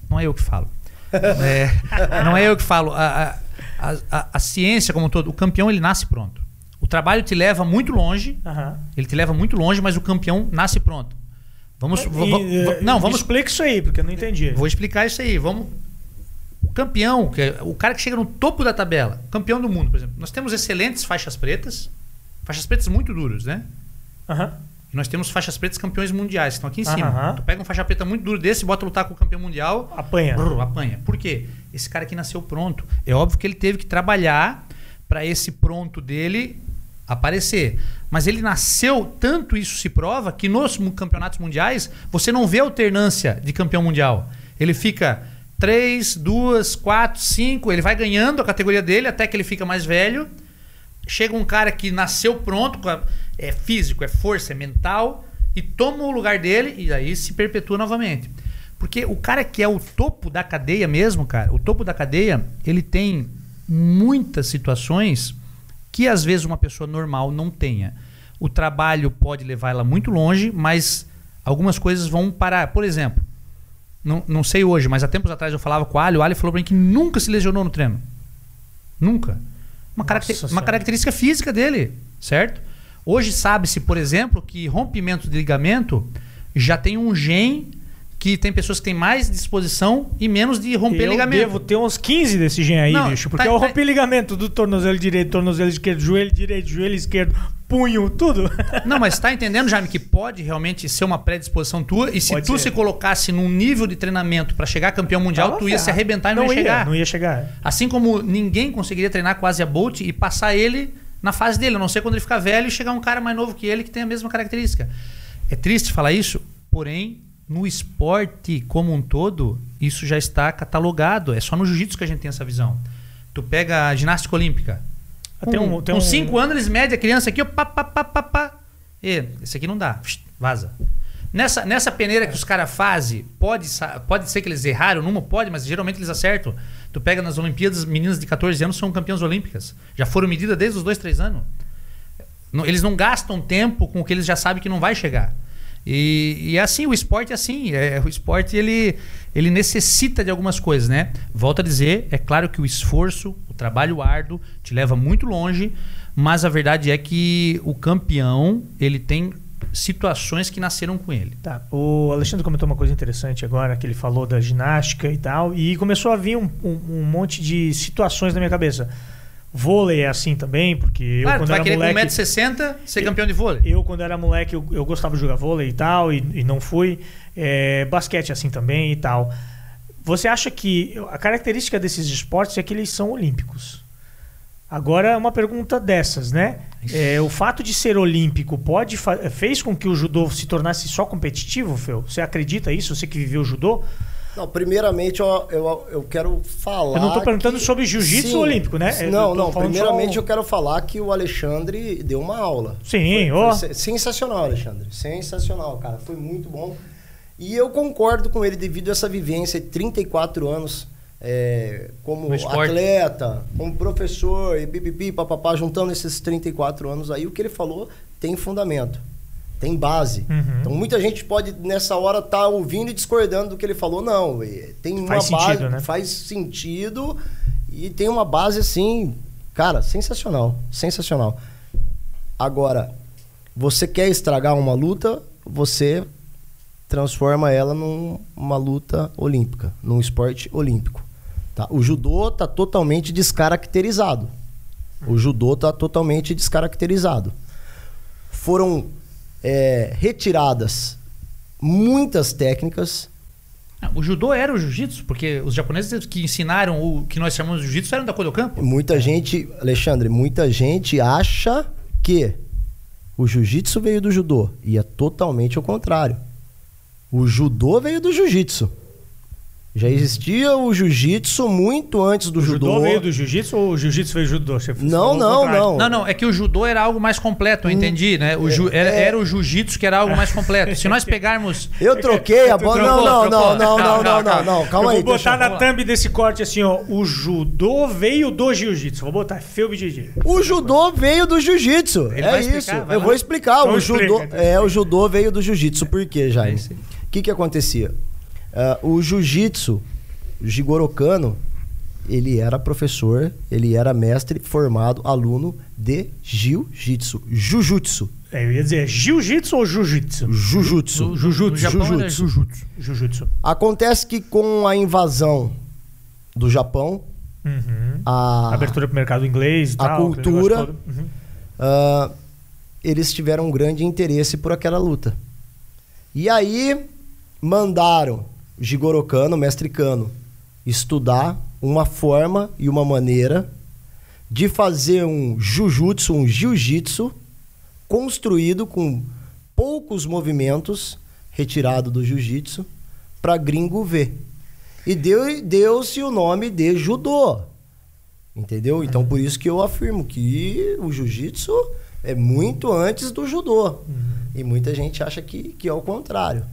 Não é eu que falo. É, não é eu que falo. A, a, a, a ciência como um todo, o campeão ele nasce pronto. O trabalho te leva muito longe, Aham. ele te leva muito longe, mas o campeão nasce pronto. Vamos. E, eh, não, vamos. Explica isso aí, porque eu não entendi. Vou explicar isso aí. Vamos. O campeão, que é o cara que chega no topo da tabela, campeão do mundo, por exemplo. Nós temos excelentes faixas pretas, faixas pretas muito duras, né? Aham. E nós temos faixas pretas campeões mundiais, que estão aqui em Aham. cima. Tu pega um faixa preta muito duro desse bota lutar com o campeão mundial, Apanha. brrr, apanha. Por quê? Esse cara aqui nasceu pronto. É óbvio que ele teve que trabalhar para esse pronto dele aparecer. Mas ele nasceu, tanto isso se prova, que nos mu- campeonatos mundiais você não vê alternância de campeão mundial. Ele fica 3, 2, 4, 5, ele vai ganhando a categoria dele até que ele fica mais velho. Chega um cara que nasceu pronto, com a- é físico, é força, é mental, e toma o lugar dele e aí se perpetua novamente. Porque o cara que é o topo da cadeia mesmo, cara, o topo da cadeia, ele tem muitas situações que às vezes uma pessoa normal não tenha. O trabalho pode levar ela muito longe, mas algumas coisas vão parar. Por exemplo, não, não sei hoje, mas há tempos atrás eu falava com o Ali, o Ali falou pra mim que nunca se lesionou no treino. Nunca. Uma, caracter- uma característica física dele, certo? Hoje sabe-se, por exemplo, que rompimento de ligamento já tem um gene que tem pessoas que têm mais disposição e menos de romper eu ligamento. devo ter uns 15 desse gen aí, Não, bicho. Porque tá- eu tá- rompi ligamento do tornozelo direito, tornozelo esquerdo, joelho direito, joelho esquerdo, punho, tudo. Não, mas tá entendendo, Jaime, que pode realmente ser uma predisposição tua e se Pode tu ser. se colocasse num nível de treinamento pra chegar campeão mundial, tu ia se arrebentar e não, ia chegar. Não ia chegar. Assim como ninguém conseguiria treinar o Asia Bolt e passar ele na fase dele, a não ser quando ele ficar velho e chegar um cara mais novo que ele que tem a mesma característica. É triste falar isso, porém, no esporte como um todo, isso já está catalogado. É só no jiu-jitsu que a gente tem essa visão. Tu pega a ginástica olímpica. Tem com um- tem com um- cinco anos eles medem a criança aqui, ó, pá, pá, pá, pá, pá. E, esse aqui não dá, vaza. Nessa, nessa peneira que os caras fazem, pode, pode ser que eles erraram numa, pode, mas geralmente eles acertam. Tu pega nas Olimpíadas, meninas de 14 anos são campeãs olímpicas. Já foram medidas desde os 2, 3 anos. Não- Eles não gastam tempo com o que eles já sabem que não vai chegar. E, e é assim, o esporte é assim. É, o esporte ele, ele necessita de algumas coisas, né? Volto a dizer, é claro que o esforço, o trabalho árduo te leva muito longe, mas a verdade é que o campeão, ele tem situações que nasceram com ele. Tá. O Alexandre comentou uma coisa interessante agora, que ele falou da ginástica e tal, e começou a vir um, um, um monte de situações na minha cabeça. Vôlei é assim também, porque eu Claro, tu quando vai era querer moleque... com 1,60m ser campeão de vôlei. Eu, quando era moleque, eu, eu gostava de jogar vôlei e tal, e, e não fui. É, basquete assim também e tal. Você acha que a característica desses esportes é que eles são olímpicos? Agora, uma pergunta dessas, né? É, o fato de ser olímpico pode fez com que o judô se tornasse só competitivo, Fel? Você acredita isso? Você que viveu o judô? Não, primeiramente eu, eu, eu quero falar. Eu não tô perguntando que- sobre jiu-jitsu olímpico, né? Não, não. Primeiramente só- eu quero falar que o Alexandre deu uma aula. Sim, Foi- ó. foi se- sensacional, Alexandre. Sensacional, cara. Foi muito bom. E eu concordo com ele devido a essa vivência de 34 anos é, como atleta, como professor e pipipi, papapá, juntando esses 34 anos aí, o que ele falou tem fundamento. Tem base. Uhum. Então muita gente pode nessa hora estar ouvindo e discordando do que ele falou. Não, é, tem uma Faz base, sentido, né? faz sentido e tem uma base assim, cara, sensacional, sensacional. Agora, você quer estragar uma luta, você transforma ela numa luta olímpica, num esporte olímpico. Tá? O judô está totalmente descaracterizado. O judô está totalmente descaracterizado. Foram é, retiradas muitas técnicas. Ah, O judô era o jiu-jitsu, porque os japoneses que ensinaram o que nós chamamos de jiu-jitsu eram da Kodokan. pô. Muita gente, Alexandre, muita gente acha que o jiu-jitsu veio do judô. E é totalmente o contrário. O judô veio do jiu-jitsu. Já existia o jiu-jitsu muito antes do O judô. judô veio do jiu-jitsu ou o jiu-jitsu veio do judô? Você Não, não, não. Não, não, é que o judô era algo mais completo, eu entendi, né? O ju- era, é. era o jiu-jitsu que era algo mais completo. Se nós pegarmos. Eu troquei a bola. Não, não, não, não, não, não, calma, não, não. Calma eu aí. vou botar na thumb desse corte assim, ó. O judô veio do jiu-jitsu. Vou botar Felbe GG. O judô veio do jiu-jitsu. É isso. Eu lá. vou explicar. Então o explica, judô, então é, o judô veio do jiu-jitsu. Por quê? É aí. O que que acontecia? Ah, o jiu-jitsu, o Jigoro Kano, ele era professor, ele era mestre formado, aluno de jiu-jitsu. Jujutsu. É, eu ia dizer jiu-jitsu ou jiu-jitsu? Era Jujutsu. jujutsu. Jiu-jitsu. Acontece que com a invasão do Japão, Uhum. a, Abertura pro mercado inglês a tal. cultura-. Uhum. ah, eles tiveram um grande interesse por aquela luta. E aí mandaram Jigoro Kano, mestre Kano, estudar uma forma e uma maneira de fazer um jujutsu, um jiu-jitsu construído com poucos movimentos retirado do jiu-jitsu para gringo ver. E deu- deu-se o nome de judô. Entendeu? Então por isso que eu afirmo que o jiu-jitsu é muito antes do judô. E muita gente acha que, que é o contrário.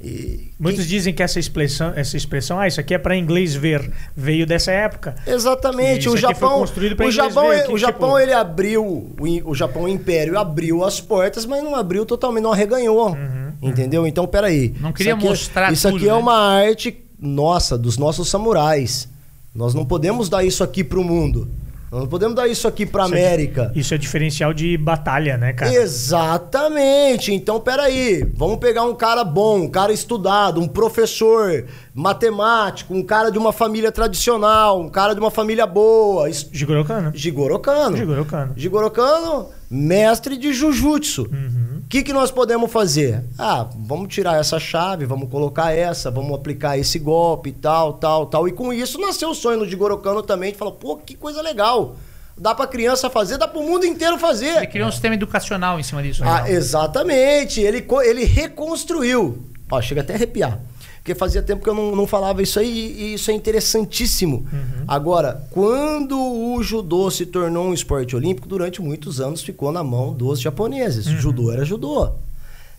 E Muitos dizem que essa expressão, essa expressão, ah, isso aqui é para inglês ver, veio dessa época. Exatamente. O Japão, o Japão, ver, é- que, o Japão tipo- ele abriu, o, i- o Japão Império abriu as portas, mas não abriu totalmente, não arreganhou. Uhum, Entendeu? Então, peraí. Não queria Isso aqui é- mostrar Isso tudo, aqui é né? uma arte nossa, dos nossos samurais. Nós não podemos dar isso aqui pro mundo. Nós não podemos dar isso aqui pra Isso é- América. Isso é diferencial de batalha, né, cara? Exatamente. Então, peraí. Vamos pegar um cara bom, um cara estudado, um professor matemático, um cara de uma família tradicional, um cara de uma família boa. es- Jigoro Kano. Jigoro Kano. Jigoro Kano. Jigoro Kano, mestre de Jujutsu. Uhum. O que, que nós podemos fazer? Ah, vamos tirar essa chave, vamos colocar essa, vamos aplicar esse golpe, tal, tal, tal. E com isso nasceu o sonho do Jigoro Kano também, de falar, pô, que coisa legal. Dá pra criança fazer, dá pro mundo inteiro fazer. Ele criou um sistema educacional em cima disso. né? Ah, exatamente. Ele, ele reconstruiu. Ó, chega até a arrepiar. Porque fazia tempo que eu não, não falava isso aí e isso é interessantíssimo. Agora, quando o judô se tornou um esporte olímpico, durante muitos anos ficou na mão dos japoneses. O judô era judô.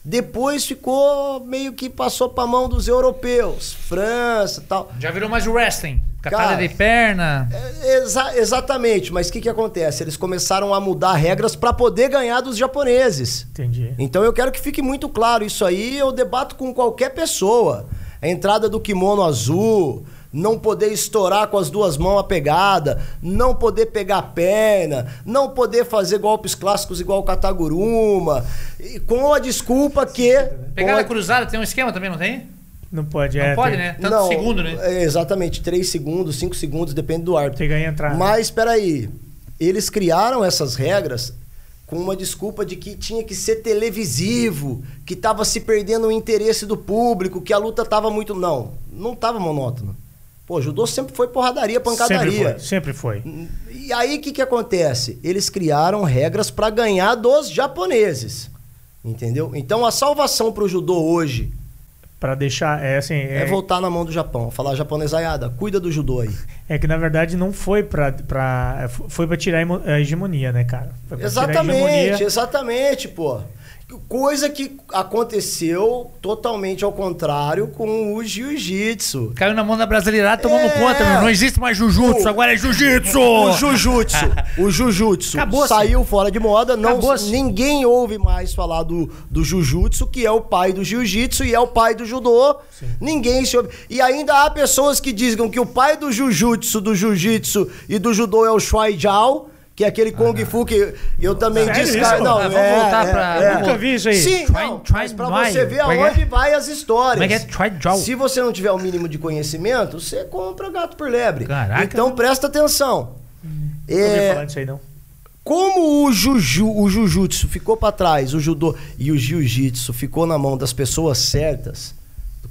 Depois ficou meio que passou pra mão dos europeus, França e tal. Já virou mais wrestling. Catada Cara, de perna. É, exa- exatamente, mas o que, que acontece? Eles começaram a mudar regras para poder ganhar dos japoneses. Entendi. Então eu quero que fique muito claro isso aí, eu debato com qualquer pessoa. A entrada do kimono azul, não poder estourar com as duas mãos a pegada, não poder pegar a perna, não poder fazer golpes clássicos igual o Kataguruma, e com a desculpa que... Pegada a- cruzada tem um esquema também, não tem? Não pode, Não é. pode, tem, né? Tanto Não, segundo, né? é, exatamente, 3 segundos, 5 segundos, depende do árbitro. Tem que ganhar entrada. Mas espera aí, eles criaram essas regras com uma desculpa de que tinha que ser televisivo, que estava se perdendo o interesse do público, que a luta tava muito não, não tava monótono. Pô, judô sempre foi porradaria, Sempre pancadaria. foi, sempre foi. E aí o que que acontece? Eles criaram regras para ganhar dos japoneses. Entendeu? Então a salvação pro judô hoje Pra deixar, é assim... é, É, voltar na mão do Japão, falar japonesaiada, cuida do judô aí. é que na verdade não foi pra... pra foi pra tirar a emo- a hegemonia, né, cara? Exatamente, hegemonia. exatamente, pô. Coisa que aconteceu totalmente ao contrário com o jiu-jitsu. Caiu na mão da brasileirada tomando É. conta, meu. Não existe mais jujutsu, O- agora é jiu-jitsu! O jujutsu, o Acabou-se. saiu fora de moda, não ninguém ouve mais falar do, do jujutsu, que é o pai do jiu-jitsu e é o pai do judô. Ninguém se ouve. E ainda há pessoas que dizem que o pai do jujutsu, do jiu-jitsu e do judô é o Shuai Jiao, que é aquele Kung Fu que eu também Sério descarto. Não, Ah, vamos é, voltar é, pra- é. Nunca vi isso aí. Sim, Try- não, try mas pra você ver é que é? aonde vai as histórias. Como é que é? Try Jiao. Se você não tiver o mínimo de conhecimento, você compra gato por lebre. Caraca. Então presta atenção. Ouvi É, falar disso aí, não. como o, juju, o jujutsu ficou pra trás, o judô e o jiu-jitsu ficou na mão das pessoas certas,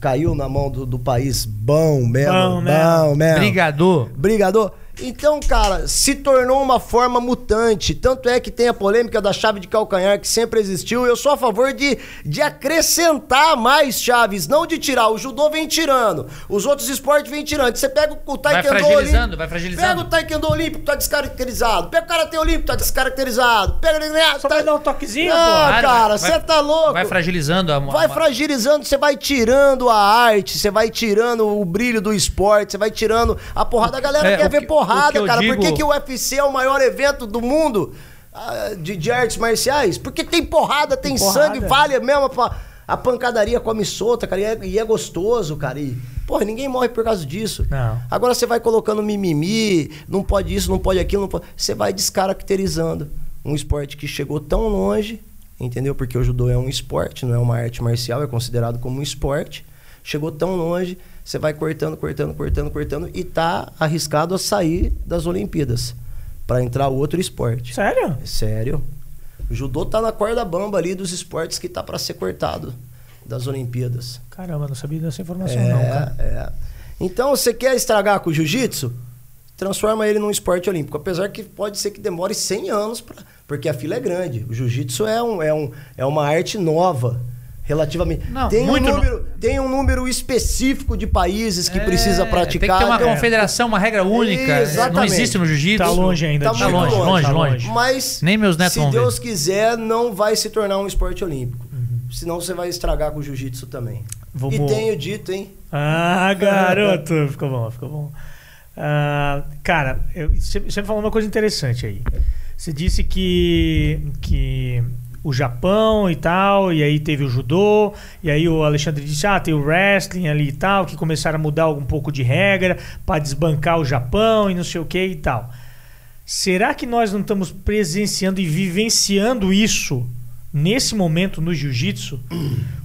caiu na mão do, do país bom mesmo, Bom bom, mesmo. mesmo. Brigador. Brigador. Então, cara, se tornou uma forma mutante. Tanto é que tem a polêmica da chave de calcanhar que sempre existiu. Eu sou a favor de, de acrescentar mais chaves, não de tirar. O judô vem tirando, os outros esportes vem tirando. Você pega o, taekwondo fragilizando, olímpico, vai fragilizando. Pega o taekwondo olímpico, tá descaracterizado. Pega o karatê olímpico, tá descaracterizado. Pega Só tá... vai dar um toquezinho, Ah, pô. cara, vai- você tá louco. Vai fragilizando a Vai fragilizando, você vai tirando a arte, você vai tirando o brilho do esporte, você vai tirando a porrada. A galera É, quer ver que- o porrada, cara. Por que, digo- que o UFC é o maior evento do mundo ah, de, de artes marciais? Porque tem porrada, tem, Tem porrada. sangue, vale mesmo a, pa- a pancadaria come solta, cara. E é, e é gostoso, cara. E, porra, ninguém morre por causa disso. Não. Agora você vai colocando mimimi, não pode isso, não pode aquilo, não pode... você vai descaracterizando um esporte que chegou tão longe, entendeu? Porque o judô é um esporte, não é uma arte marcial, é considerado como um esporte. Chegou tão longe, você vai cortando, cortando, cortando, cortando e tá arriscado a sair das Olimpíadas para entrar outro esporte. Sério? Sério? O judô tá na corda bamba ali dos esportes que tá para ser cortado das Olimpíadas. Caramba, não sabia dessa informação, É, não, cara. é. Então, você quer estragar com o jiu-jitsu? Transforma ele num esporte olímpico. Apesar que pode ser que demore 100 anos, porque a fila é grande. O jiu-jitsu é, um, é, um, é uma arte nova, relativamente. Não, tem, um número, tem um número específico de países que É, precisa praticar. Tem que ter uma Então, confederação, uma regra única. Exatamente. Não existe no jiu-jitsu. Tá longe ainda Tá. Tá longe, longe, tá longe. Mas, Nem meus netos se vão ver. Deus quiser, não vai se tornar um esporte olímpico. Uhum. Senão você vai estragar com o jiu-jitsu também. Vamos- E tenho dito, hein? Ah, garoto! ficou bom, ficou bom. Ah, cara, eu, você você me falou uma coisa interessante aí. Você disse que, que o Japão e tal, e aí teve o judô, e aí o Alexandre disse, ah, tem o wrestling ali e tal, que começaram a mudar um pouco de regra para desbancar o Japão e não sei o que e tal. Será que nós não estamos presenciando e vivenciando isso nesse momento no jiu-jitsu?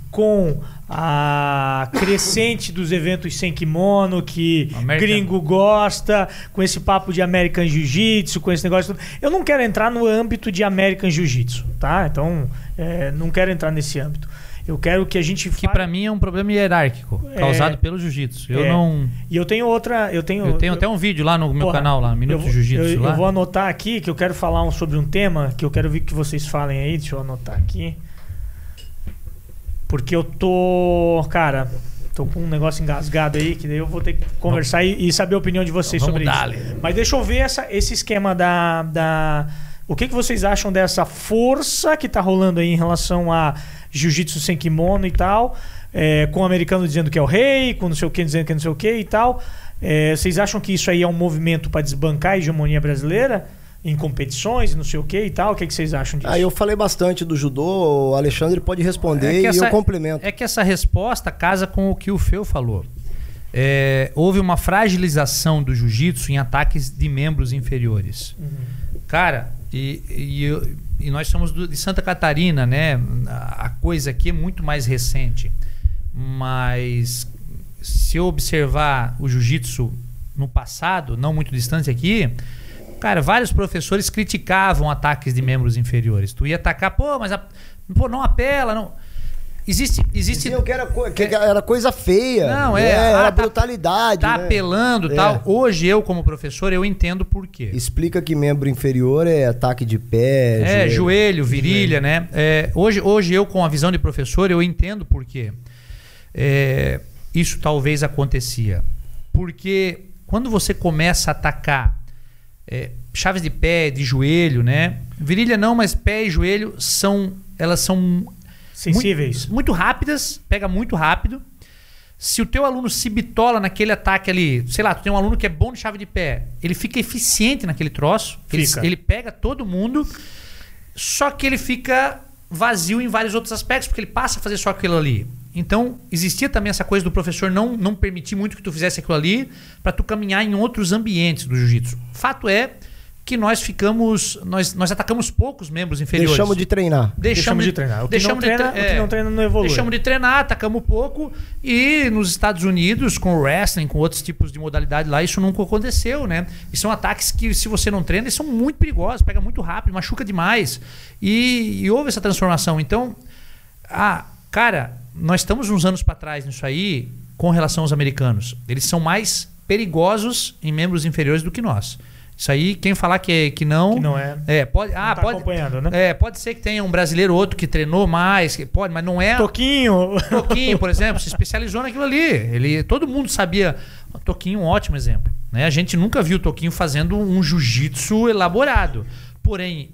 Com a crescente dos eventos sem kimono, que American- gringo gosta, com esse papo de American Jiu-Jitsu, com esse negócio. Eu não quero entrar no âmbito de American Jiu-Jitsu, tá? Então, é, não quero entrar nesse âmbito. Eu quero que a gente Que pra mim é um problema hierárquico, É. causado pelo jiu-jitsu. Eu É. não. E eu tenho outra. Eu tenho, Eu tenho até um vídeo lá no meu Porra, canal, lá, Minuto eu Jiu-Jitsu. Eu, lá. eu vou anotar aqui que eu quero falar um- sobre um tema que eu quero ver que vocês falem aí. Deixa eu anotar aqui. Porque eu tô. Cara, tô com um negócio engasgado aí que daí eu vou ter que conversar e, e saber a opinião de vocês Vamos sobre isso. Mas deixa eu ver essa, esse esquema da. da o que, que vocês acham dessa força que tá rolando aí em relação a jiu-jitsu sem kimono e tal? é, com o americano dizendo que é o rei, com não sei o que dizendo que é não sei o que e tal. É, vocês acham que isso aí é um movimento para desbancar a hegemonia brasileira em competições, não sei o que e tal? O que, que vocês acham disso? Ah, eu falei bastante do judô, o Alexandre pode responder É que e essa- eu complemento. É que essa resposta casa com o que o Feu falou. é, houve uma fragilização do jiu-jitsu em ataques de membros inferiores. Cara, e, e, eu- e nós somos do- de Santa Catarina, né? A a coisa aqui é muito mais recente. Mas se eu observar o jiu-jitsu no passado, não muito distante aqui, cara, vários professores criticavam ataques de membros inferiores. Tu ia atacar, pô, mas a, pô, não apela, não. Existe, existe Diziam que era, co- que era coisa feia. Não, né? é, Era ah, tá- brutalidade. tá né? apelando É. tal. Hoje eu como professor eu entendo por quê. Explica que membro inferior é ataque de pé. É, joelho, virilha, né? É, hoje, hoje eu, com a visão de professor, eu entendo por quê. É, isso talvez acontecia. Porque quando você começa a atacar é, chaves de pé, de joelho, né? Virilha não, mas pé e joelho são. Elas são Sensíveis. muito, muito rápidas, pega muito rápido. Se o teu aluno se bitola naquele ataque ali, sei lá, tu tem um aluno que é bom de chave de pé, ele fica eficiente naquele troço, ele, ele pega todo mundo, só que ele fica vazio em vários outros aspectos, porque ele passa a fazer só aquilo ali. Então, existia também essa coisa do professor não, não permitir muito que tu fizesse aquilo ali para tu caminhar em outros ambientes do jiu-jitsu. Fato é que nós ficamos, nós, nós atacamos poucos membros inferiores. Deixamos de treinar. Deixamos de treinar. O que não deixamos de treina- tre- o que não treina não evolui. Deixamos de treinar, atacamos pouco. E nos Estados Unidos, com o wrestling, com outros tipos de modalidade lá, isso nunca aconteceu, né? E são ataques que, se você não treina, eles são muito perigosos, pega muito rápido, machuca demais. E, e houve essa transformação. Então, ah, cara, nós estamos uns anos para trás nisso aí com relação aos americanos. Eles são mais perigosos em membros inferiores do que nós. Isso aí, quem falar que, que não. Que não é. É, pode. Ah, tá pode. acompanhando, né? É, pode ser que tenha um brasileiro ou outro que treinou mais, que pode, mas não é. Toquinho. Toquinho, por exemplo, se especializou naquilo ali. Ele, todo mundo sabia. O Toquinho, um ótimo exemplo. Né? A gente nunca viu o Toquinho fazendo um jiu-jitsu elaborado. Porém,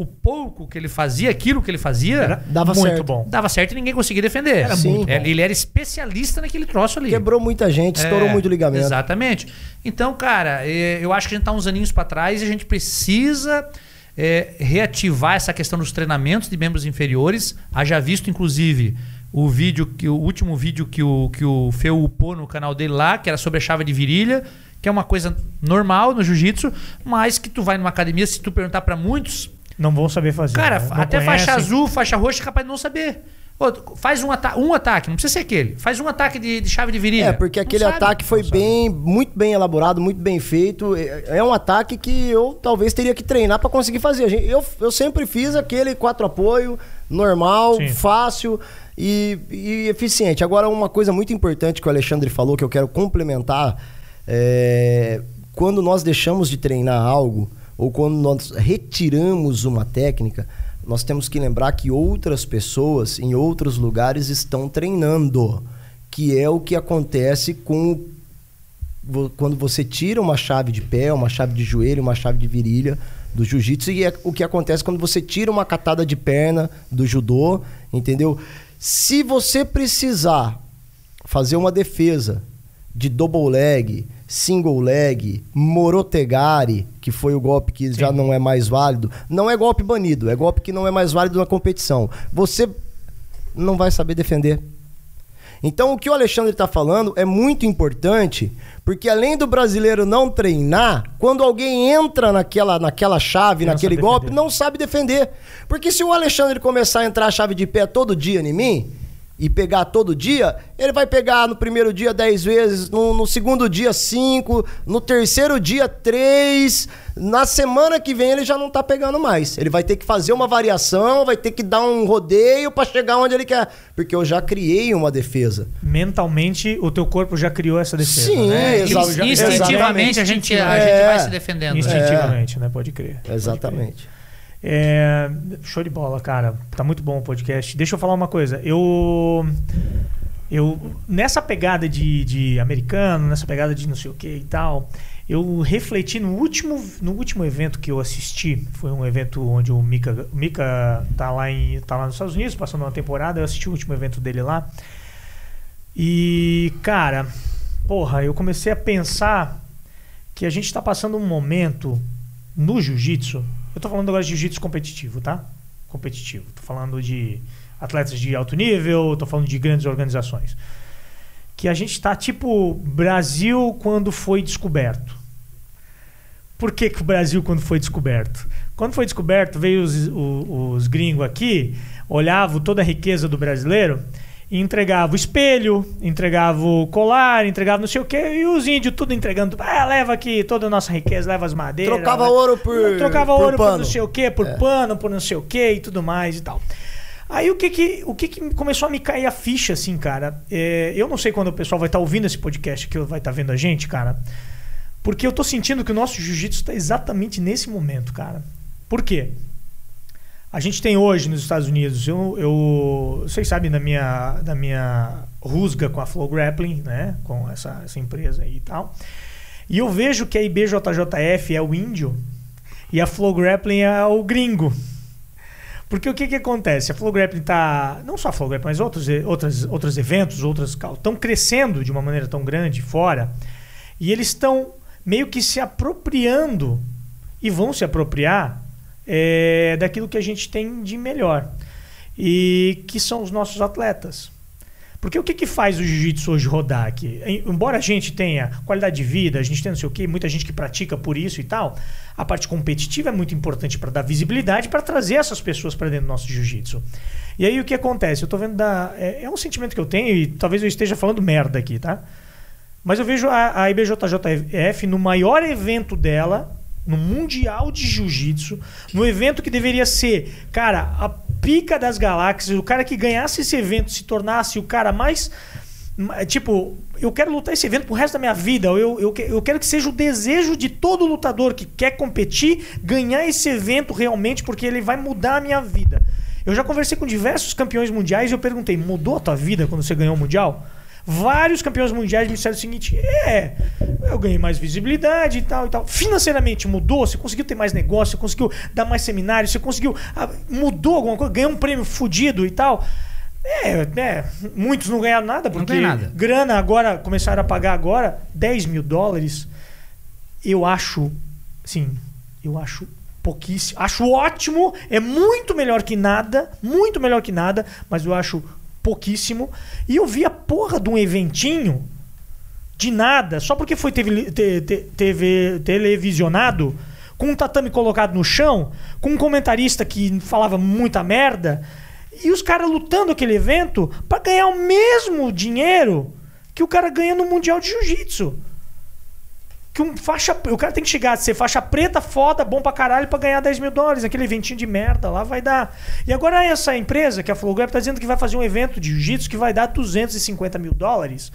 o pouco que ele fazia, aquilo que ele fazia, Era Dava muito certo. bom. dava certo e ninguém conseguia defender. Era Sim. muito bom. Ele, ele era especialista naquele troço ali. Quebrou muita gente, estourou É, muito ligamento. Exatamente. Então, cara, é, eu acho que a gente tá uns aninhos para trás e a gente precisa é, reativar essa questão dos treinamentos de membros inferiores. Haja visto, inclusive, o vídeo que o último vídeo que o, que o Feu upou no canal dele lá, que era sobre a chave de virilha, que é uma coisa normal no jiu-jitsu, mas que tu vai numa academia, se tu perguntar para muitos, Não vão saber fazer. Cara, né? Não até conhecem. faixa azul, faixa roxa é capaz de não saber. Ô, faz um, ata um ataque, não precisa ser aquele. Faz um ataque de, de chave de virilha. É, porque aquele sabe. ataque foi bem, muito bem elaborado, muito bem feito. É é um ataque que eu talvez teria que treinar pra conseguir fazer. Eu, eu sempre fiz aquele quatro apoio, normal, Sim. fácil e, e eficiente. Agora, uma coisa muito importante que o Alexandre falou, que eu quero complementar, é quando nós deixamos de treinar algo, ou quando nós retiramos uma técnica, nós temos que lembrar que outras pessoas em outros lugares estão treinando, que é o que acontece com quando você tira uma chave de pé, uma chave de joelho, uma chave de virilha do jiu-jitsu e é o que acontece quando você tira uma catada de perna do judô, entendeu? Se você precisar fazer uma defesa de double leg, single leg, morotegari, que foi o golpe que já não é mais válido, não é golpe banido, é golpe que não é mais válido na competição. Você não vai saber defender. Então, o que o Alexandre está falando é muito importante, porque além do brasileiro não treinar, quando alguém entra naquela, naquela chave, Não naquele golpe, defender. não sabe defender. Porque se o Alexandre começar a entrar a chave de pé todo dia em mim, e pegar todo dia, ele vai pegar no primeiro dia 10 vezes, no, no segundo dia 5, no terceiro dia 3, na semana que vem ele já não tá pegando mais. Ele vai ter que fazer uma variação, vai ter que dar um rodeio para chegar onde ele quer, porque eu já criei uma defesa. Mentalmente, o teu corpo já criou essa defesa. Sim, né? Instintivamente a gente, a É. gente vai se defendendo. Instintivamente, né? Pode crer. Exatamente. É, show de bola, cara. Tá muito bom o podcast. Deixa eu falar uma coisa. Eu. Eu. Nessa pegada de, de americano, nessa pegada de não sei o que e tal, eu refleti no último, no último evento que eu assisti. Foi um evento onde o Mika, Mika tá, lá em, tá lá nos Estados Unidos, passando uma temporada. Eu assisti o último evento dele lá. E, cara, porra, eu comecei a pensar que a gente tá passando um momento no jiu-jitsu. Eu tô falando agora de jiu-jitsu competitivo, tá? Competitivo. Tô falando de atletas de alto nível, tô falando de grandes organizações. que a gente tá tipo Brasil quando foi descoberto. Por que, que o Brasil quando foi descoberto? Quando foi descoberto, veio os, os, os gringos aqui, olhavam toda a riqueza do brasileiro e entregava o espelho, entregava o colar, entregava não sei o quê, e os índios tudo entregando. Ah, leva aqui toda a nossa riqueza, leva as madeiras. Trocava leva- ouro por Trocava por ouro por pano. não sei o quê, por É. pano, por não sei o quê e tudo mais e tal. Aí o que que, o que que começou a me cair a ficha, assim, cara? É, eu não sei quando o pessoal vai estar ouvindo esse podcast que vai estar vendo a gente, cara. Porque eu tô sentindo que o nosso jiu-jitsu está exatamente nesse momento, cara. Por quê? A gente tem hoje nos Estados Unidos, eu, eu vocês sabem da minha, da minha rusga com a Flow Grappling, né? Com essa, essa empresa e tal. E eu vejo que a IBJJF é o índio e a Flow Grappling é o gringo. Porque o que, que acontece? A Flow Grappling tá. Não só a Flow Grappling, mas outros, outros, outros eventos, outras. estão crescendo de uma maneira tão grande fora. E eles estão meio que se apropriando e vão se apropriar é, daquilo que a gente tem de melhor. E que são os nossos atletas. Porque o que, que faz o jiu-jitsu hoje rodar aqui? Em- Embora a gente tenha qualidade de vida, a gente tenha não sei o quê, muita gente que pratica por isso e tal, a parte competitiva é muito importante para dar visibilidade, para trazer essas pessoas para dentro do nosso jiu-jitsu. E aí o que acontece? Eu tô vendo da. É, é um sentimento que eu tenho e talvez eu esteja falando merda aqui, tá? Mas eu vejo a, a IBJJF no maior evento dela, no Mundial de Jiu-Jitsu, no evento que deveria ser, cara, a pica das galáxias, o cara que ganhasse esse evento se tornasse o cara mais. ma- Tipo, eu quero lutar esse evento pro resto da minha vida. Eu, eu, eu quero que seja o desejo de todo lutador que quer competir ganhar esse evento realmente, porque ele vai mudar a minha vida. Eu já conversei com diversos campeões mundiais e eu perguntei: mudou a tua vida quando você ganhou o Mundial? Vários campeões mundiais me disseram o seguinte: é, eu ganhei mais visibilidade e tal e tal. Financeiramente mudou? Você conseguiu ter mais negócio? Você conseguiu dar mais seminários? Você conseguiu. ah, mudou alguma coisa? Ganhou um prêmio fudido e tal? É, né? Muitos não ganharam nada, porque nada. grana agora, começaram a pagar agora 10 mil dólares. Eu acho, sim, eu acho pouquíssimo. Acho ótimo, é muito melhor que nada, muito melhor que nada, mas eu acho pouquíssimo. E eu vi a porra de um eventinho de nada, só porque foi teve, te- te- teve televisionado, com um tatame colocado no chão, com um comentarista que falava muita merda, e os caras lutando aquele evento pra ganhar o mesmo dinheiro que o cara ganha no Mundial de Jiu-Jitsu. Que um faixa, o cara tem que chegar a ser faixa preta, foda, bom pra caralho pra ganhar 10 mil dólares. Aquele eventinho de merda lá vai dar. E agora essa empresa, que é a Flow Grab, tá dizendo que vai fazer um evento de jiu-jitsu que vai dar 250 mil dólares.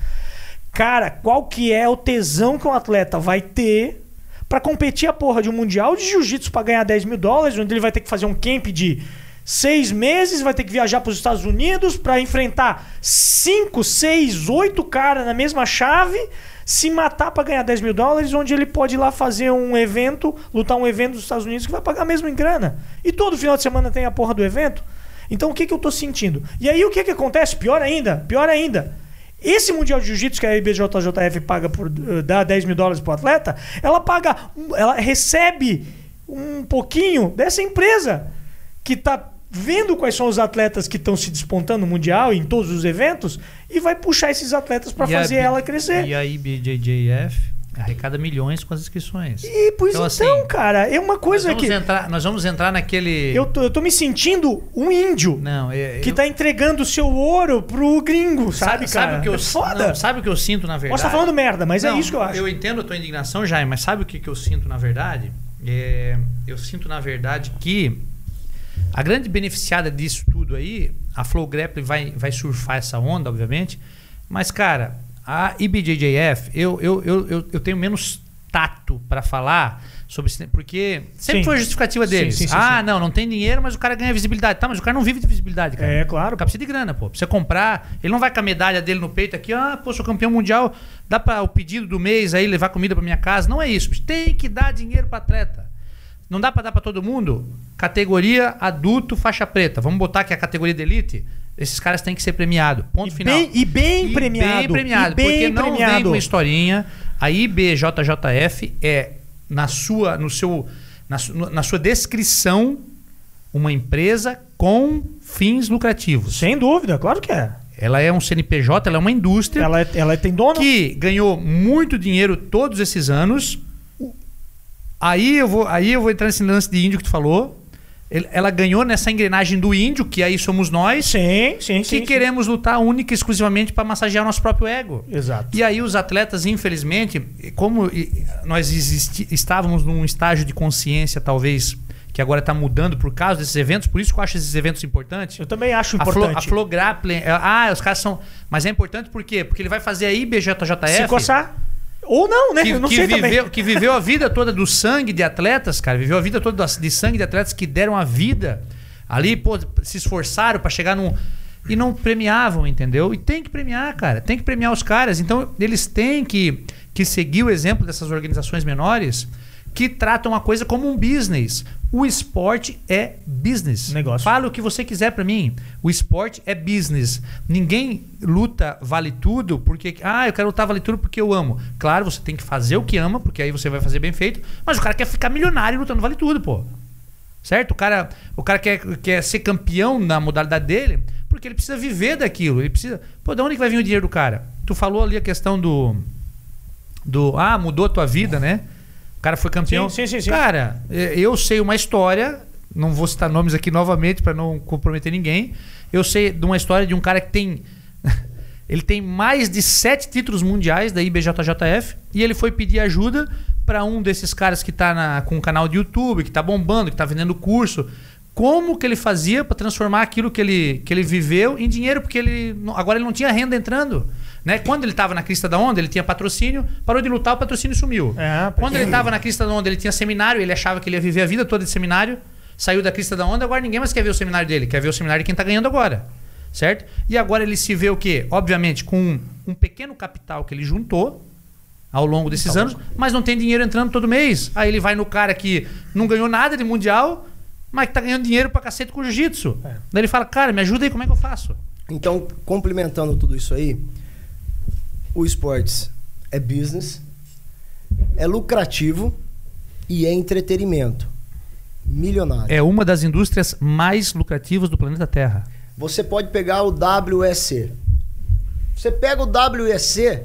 Cara, qual que é o tesão que um atleta vai ter pra competir a porra de um mundial de jiu-jitsu pra ganhar 10 mil dólares, onde ele vai ter que fazer um camp de seis meses, vai ter que viajar pros Estados Unidos pra enfrentar cinco, seis, oito caras na mesma chave, se matar pra ganhar 10 mil dólares, onde ele pode ir lá fazer um evento, lutar um evento dos Estados Unidos que vai pagar mesmo em grana. E todo final de semana tem a porra do evento. Então o que, que eu tô sentindo? E aí o que, que acontece? Pior ainda, pior ainda. Esse Mundial de Jiu-Jitsu que a IBJJF paga por eh, dar 10 mil dólares pro atleta, ela paga, ela recebe um pouquinho dessa empresa que tá vendo quais são os atletas que estão se despontando no Mundial em todos os eventos e vai puxar esses atletas para a fazer B- ela crescer. E a IBJJF arrecada milhões com as inscrições. E pois então, Então, assim, cara, é uma coisa nós, que entrar, nós vamos entrar naquele. eu tô, eu tô me sentindo um índio Não, é, que eu- tá entregando o seu ouro pro gringo, sabe, Sabe, cara? o que eu é foda. não, sabe o que eu sinto na verdade? Posso estar falando merda, mas é Não, isso que eu acho. Eu entendo a tua indignação, Jaime, mas sabe o que, que eu sinto na verdade? É, eu sinto na verdade que a grande beneficiada disso tudo aí, a Flow Grappling vai, vai surfar essa onda, obviamente, mas cara, a IBJJF, eu, eu, eu, eu, eu tenho menos tato para falar sobre isso, porque sempre Sim. foi a justificativa deles. sim, sim, ah, não, não tem dinheiro, mas o cara ganha visibilidade. Tá, mas o cara não vive de visibilidade, cara. É, claro. O cara precisa de grana, pô. Precisa comprar. Ele não vai com a medalha dele no peito aqui, ah, pô, sou campeão mundial, dá para o pedido do mês aí levar comida para minha casa. Não é isso. Tem que dar dinheiro para atleta. Não dá para dar para todo mundo? Categoria adulto, faixa preta. Vamos botar que é a categoria de elite. Esses caras têm que ser premiados. Ponto E final. bem- e bem premiado. Bem premiado. E bem porque não vem premiado. com uma historinha. A IBJJF é na sua, no seu, na, na sua descrição uma empresa com fins lucrativos. Sem dúvida, claro que é. Ela é um CNPJ, ela é uma indústria Ela, é- ela tem dono? que ganhou muito dinheiro todos esses anos. Aí eu vou, aí eu vou entrar nesse lance de índio que tu falou. Ele- Ela ganhou nessa engrenagem do índio, que aí somos nós, Sim, sim, que sim. sim. queremos lutar única e exclusivamente para massagear o nosso próprio ego. Exato. E aí os atletas, infelizmente, como nós existi- estávamos num estágio de consciência, talvez, que agora está mudando por causa desses eventos, por isso que eu acho esses eventos importantes. Eu também acho A Flo, a importante. Flo Grappling, é, ah, os caras são. Mas é importante por quê? Porque ele vai fazer a IBJJF. Se coçar. Ou não, né? Que, Eu não que sei viveu, também. que viveu a vida toda do sangue de atletas, cara. Viveu a vida toda de sangue de atletas que deram a vida ali, pô, se esforçaram para chegar num. E não premiavam, entendeu? E tem que premiar, cara. Tem que premiar os caras. Então, eles têm que, que seguir o exemplo dessas organizações menores que tratam a coisa como um business. O esporte é business. Negócio. Fala o que você quiser pra mim. O esporte é business. Ninguém luta vale tudo porque ah, eu quero lutar vale tudo porque eu amo. Claro, você tem que fazer o que ama, porque aí você vai fazer bem feito, mas o cara quer ficar milionário lutando vale tudo, pô. Certo? O cara, o cara quer, quer ser campeão na modalidade dele, porque ele precisa viver daquilo. Ele precisa. Pô, de onde que vai vir o dinheiro do cara? Tu falou ali a questão do do ah, mudou a tua vida, né? O cara foi campeão. Sim, sim, sim. Cara, eh, eu sei uma história, não vou citar nomes aqui novamente para não comprometer ninguém. Eu sei de uma história de um cara que tem ele tem mais de sete títulos mundiais da IBJJF e ele foi pedir ajuda para um desses caras que tá na, com um canal de YouTube, que tá bombando, que tá vendendo curso. Como que ele fazia para transformar aquilo que ele, que ele viveu em dinheiro? Porque ele agora ele não tinha renda entrando. Né? Quando ele estava na crista da onda, ele tinha patrocínio, parou de lutar, o patrocínio sumiu. É, Quando ele estava na crista da onda, ele tinha seminário, ele achava que ele ia viver a vida toda de seminário, saiu da crista da onda, agora ninguém mais quer ver o seminário dele, quer ver o seminário de quem está ganhando agora. Certo? E agora ele se vê o quê? Obviamente, com um, um pequeno capital que ele juntou ao longo desses anos, mas não tem dinheiro entrando todo mês. Aí ele vai no cara que não ganhou nada de mundial, mas que tá ganhando dinheiro pra cacete com jiu-jitsu. É. Daí ele fala, cara, me ajuda aí, como é que eu faço? Então, complementando tudo isso aí, o esportes é business, é lucrativo e é entretenimento. Milionário. É uma das indústrias mais lucrativas do planeta Terra. Você pode pegar o WEC. Você pega o WEC,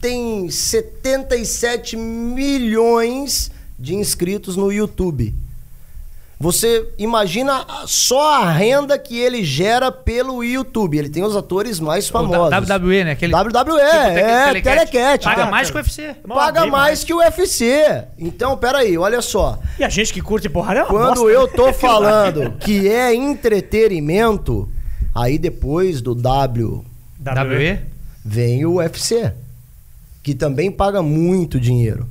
tem 77 milhões de inscritos no YouTube. Você imagina só a renda que ele gera pelo YouTube. Ele tem os atores mais famosos. da- WWE, né? Aquele, WWE, tipo é, telecat. telecat. Paga cara. mais que o UFC. Paga mais mais. que o UFC. Então, peraí, olha só. E a gente que curte porrada é uma Quando bosta. eu tô falando que é entretenimento, aí depois do W WWE? vem o UFC, que também paga muito dinheiro.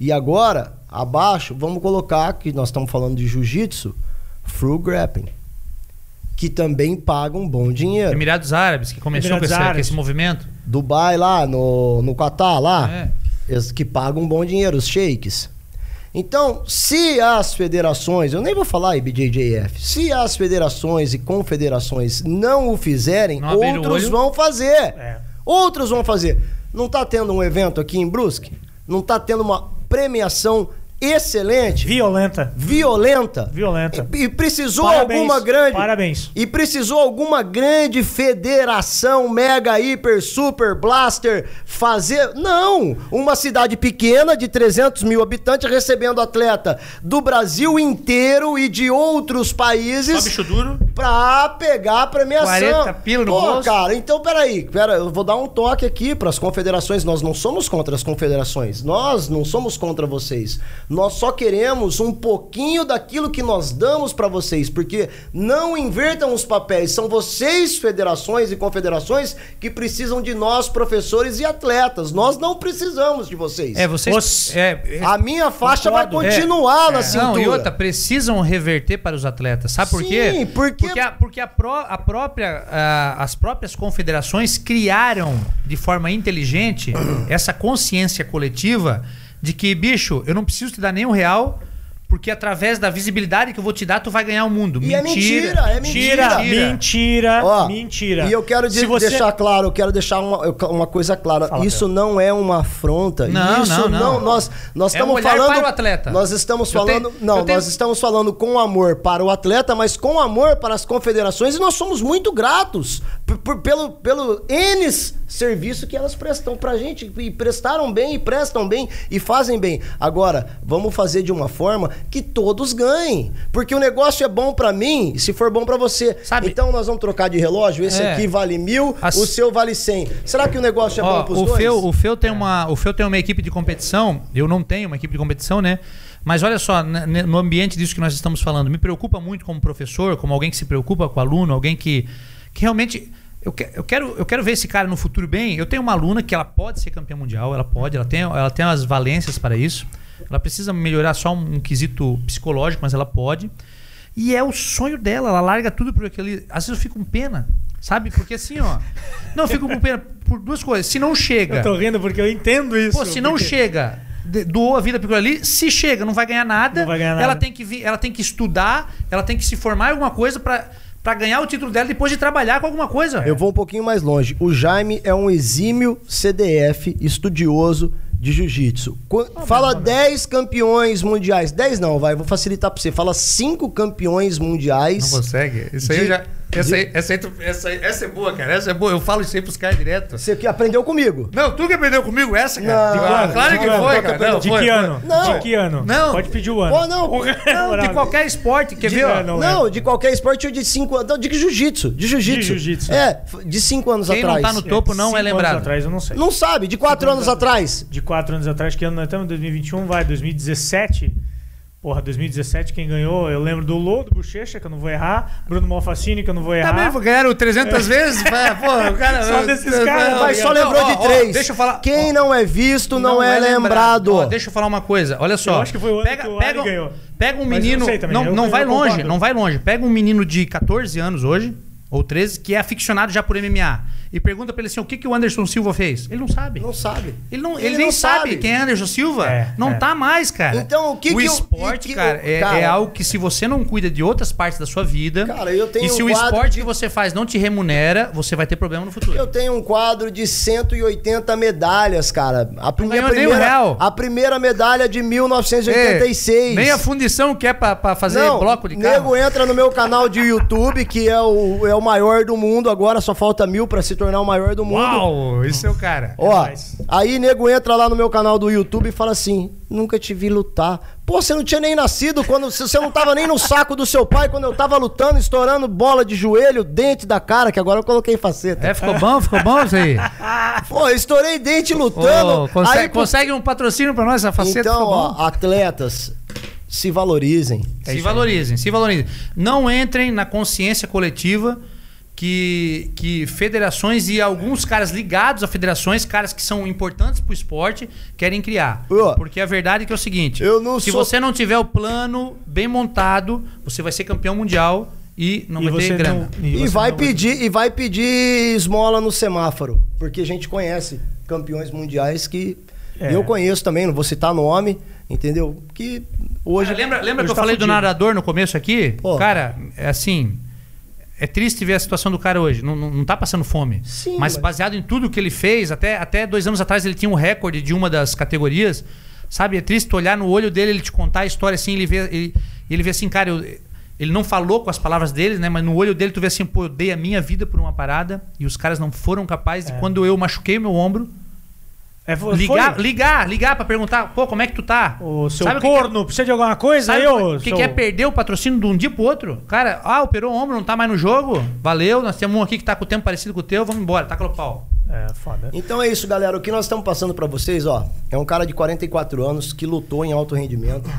E agora, abaixo, vamos colocar que nós estamos falando de jiu-jitsu, Free Grappling, que também paga um bom dinheiro. Emirados Árabes, que começou com esse, com esse movimento. Dubai lá, no, no Catar lá, É. eles que pagam um bom dinheiro, os sheiks. Então, se as federações, eu nem vou falar IBJJF, se as federações e confederações não o fizerem, Não o outros vão fazer. É. Outros vão fazer. Não tá tendo um evento aqui em Brusque? Não tá tendo uma premiação excelente, Violenta. violenta? Violenta. E, e precisou Parabéns. alguma grande Parabéns. e precisou alguma grande federação mega hiper super blaster fazer não uma cidade pequena de 300 mil habitantes recebendo atleta do Brasil inteiro e de outros Só países bicho duro. pra pegar a premiação 40 pila no Pô, bolso. cara então peraí pera, eu vou dar um toque aqui pras confederações nós não somos contra as confederações nós não somos contra vocês nós só queremos um pouquinho daquilo que nós damos pra vocês porque não invertam os papéis são vocês federações e confederações que precisam de nós professores e atletas nós não precisamos de vocês É, vocês. Os- é, é- a minha faixa vai Concordo. continuar na É, cintura Não, e outra, precisam reverter para os atletas. Sabe por Sim, quê? porque- Porque, a, porque a pró- a própria, as próprias confederações criaram de forma inteligente essa consciência coletiva de que, bicho, eu não preciso te dar nem um real, porque através da visibilidade que eu vou te dar, tu vai ganhar o mundo. E é mentira, é Mentira, Mentira. mentira, Ó, mentira. E eu quero de- você- deixar claro, eu quero deixar uma, uma coisa clara. Fala, isso não é uma afronta. Não, isso não, não. nós nós É estamos um olhar falando para o atleta. Nós estamos falando, tenho- não, tenho- nós estamos falando com amor para o atleta, mas com amor para as confederações e nós somos muito gratos Por- por- pelo, pelo N serviço que elas prestam pra gente. E prestaram bem, e prestam bem, e fazem bem. Agora, vamos fazer de uma forma que todos ganhem. Porque o negócio é bom pra mim, se for bom pra você. Sabe- Então nós vamos trocar de relógio. Esse É. aqui vale mil, As- o seu vale cem. Será que o negócio é Ó, bom pros o dois? Feu, o Feu tem uma, o Feu tem uma equipe de competição. Eu não tenho uma equipe de competição, né? Mas olha só, no ambiente disso que nós estamos falando, me preocupa muito como professor, como alguém que se preocupa com o aluno, alguém que, que realmente eu, que- eu quero, eu quero ver esse cara no futuro bem. Eu tenho uma aluna que ela pode ser campeã mundial, ela pode, ela tem, ela tem as valências para isso. Ela precisa melhorar só um, um quesito psicológico, mas ela pode. E é o sonho dela, ela larga tudo por aquele. Às vezes eu fico com pena, sabe? Porque assim, ó. Não, eu fico com pena por duas coisas. Se não chega. Eu tô rindo porque eu entendo isso. Pô, se não porque- chega, doou a vida aquilo ali, se chega, não vai ganhar nada. Vai ganhar Ela nada. tem que vir, ela tem que estudar, ela tem que se formar em alguma coisa pra pra ganhar o título dela depois de trabalhar com alguma coisa. Eu vou um pouquinho mais longe. O Jaime é um exímio CDF, estudioso de jiu-jitsu. Qu- Fala 10 campeões mundiais. 10 não, vai, vou facilitar pra você. Fala 5 campeões mundiais. Não consegue. Isso aí De- eu já. Essa, aí, essa, aí, essa, aí- essa é boa, cara. Essa é boa. Eu falo isso aí pros caras direto. Você que aprendeu comigo. Não, tu que aprendeu comigo essa, cara. Não, Ah, não, claro que não, foi, não, cara. não, Não, De que foi. ano? Não. De que ano? Não. Pode pedir o ano. Pô, não. Não, de qualquer esporte, quer De- ver, ó? não, Não, é. de qualquer esporte ou de 5 anos. Não, de jiu-jitsu. De jiu-jitsu. De jiu-jitsu. É, de 5 anos Quem não atrás. tá no topo não Cinco é anos lembrado. atrás, eu não sei. Não sabe, de 4 Cinco anos anos atrás. De quatro anos atrás, que ano nós estamos? 2021, vai, 2017. Porra, 2017 quem ganhou, eu lembro do Lô, do Bochecha, que eu não vou errar. Bruno Malfacini, que eu não vou errar. Também ganharam 300 vezes? Vai, Pô, o cara. Só desses caras, Mas só Não, lembrou ó, de ó, 3. Deixa eu falar. Quem ó, não é visto não, é, lembrado. Ó, deixa eu falar uma coisa. Olha só. Eu acho que foi o ano pega, que o pega, ganhou. Pega um Mas eu menino. sei também, não eu- não eu vai longe, concordo. não vai longe. Pega um menino de 14 anos hoje, ou 13, que é aficionado já por MMA. E pergunta pra ele assim: o que, que o Anderson Silva fez? Ele não sabe. Não sabe. Ele, não, Ele ele, nem não sabe. sabe. quem é Anderson Silva. É, não é. tá mais, cara. Então, o que o que eu- esporte, e que cara, eu- é, cara- é algo que se você não cuida de outras partes da sua vida. Cara, eu tenho e se um o quadro esporte de- que você faz não te remunera, você vai ter problema no futuro. Eu tenho um quadro de 180 medalhas, cara. A, um primeira, real. a primeira medalha de 1986. É, nem a fundição quer pra, pra fazer Não, bloco de nego carro. entra no meu canal de YouTube, que é o, é o maior do mundo. Agora só falta mil pra se tornar o maior do mundo. Uau, esse é o cara. Ó, nóis. aí nego entra lá no meu canal do YouTube e fala assim: nunca te vi lutar. Pô, você não tinha nem nascido quando. Você não tava nem no saco do seu pai quando eu tava lutando, estourando bola de joelho, dente da cara, que agora eu coloquei faceta. É, ficou bom, ficou bom isso aí. Pô, estourei dente lutando. Ô, consegue, aí, consegue um patrocínio pra nós, a faceta então, ó, atletas, se valorizem. se valorizem, se valorizem. Não entrem na consciência coletiva que, que federações e alguns caras ligados a federações, caras que são importantes pro esporte, querem criar. Porque a verdade é que é o seguinte: eu não se sou- você não tiver o plano bem montado, você vai ser campeão mundial e não E vai ter grana. não- E você vai pedir e vai pedir esmola no semáforo, porque a gente conhece campeões mundiais que É. eu conheço também, não vou citar nome, entendeu? Que hoje Cara, lembra lembra hoje que eu tá falei do fudido. nadador no começo aqui? Pô. Cara, é assim. É triste ver a situação do cara hoje. Não, não, não tá passando fome. Sim, mas mas- baseado em tudo que ele fez, até, até dois anos atrás ele tinha um recorde de uma das categorias. Sabe, é triste olhar no olho dele, ele te contar a história assim, ele vê, ele, ele vê assim, cara, eu- ele não falou com as palavras dele, né? Mas no olho dele tu vê assim, pô, eu dei a minha vida por uma parada e os caras não foram capazes. É. E quando eu machuquei meu ombro, É, foi- ligar, ligar, ligar pra perguntar, pô, como é que tu tá? O seu Sabe o que que é- corno, precisa de alguma coisa? Sabe eu, o que, que é perder o patrocínio de um dia pro outro? Cara, ah, operou o ombro, não tá mais no jogo. Valeu, nós temos um aqui que tá com o tempo parecido com o teu, vamos embora, taca no pau. É, foda. Então é isso, galera. O que nós estamos passando pra vocês, ó, é um cara de 44 anos que lutou em alto rendimento.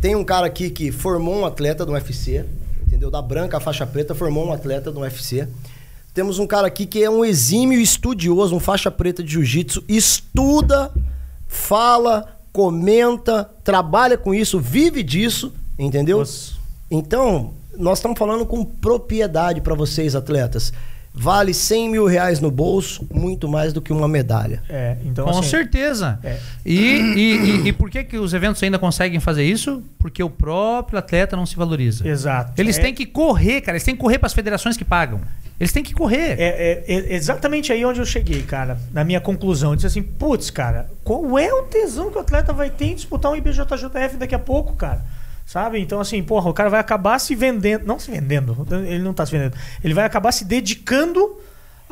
Tem um cara aqui que formou um atleta do UFC, entendeu? Da branca à faixa preta, formou um atleta do UFC. Temos um cara aqui que é um exímio estudioso, um faixa preta de jiu-jitsu, estuda, fala, comenta, trabalha com isso, vive disso, entendeu? Nossa. Então, nós estamos falando com propriedade para vocês, atletas. Vale 100 mil reais no bolso, muito mais do que uma medalha. É, então Com assim, certeza. é. E, e, e- e por que, que os eventos ainda conseguem fazer isso? Porque o próprio atleta não se valoriza. Exato. Eles É- têm que correr, cara. Eles têm que correr para as federações que pagam. Eles têm que correr. É, é- é exatamente aí onde eu cheguei, cara. Na minha conclusão. Eu disse assim, putz, cara, qual é o tesão que o atleta vai ter em disputar um IBJJF daqui a pouco, cara? Sabe? Então, assim, porra, o cara vai acabar se vendendo. Não se vendendo, ele não tá se vendendo. Ele vai acabar se dedicando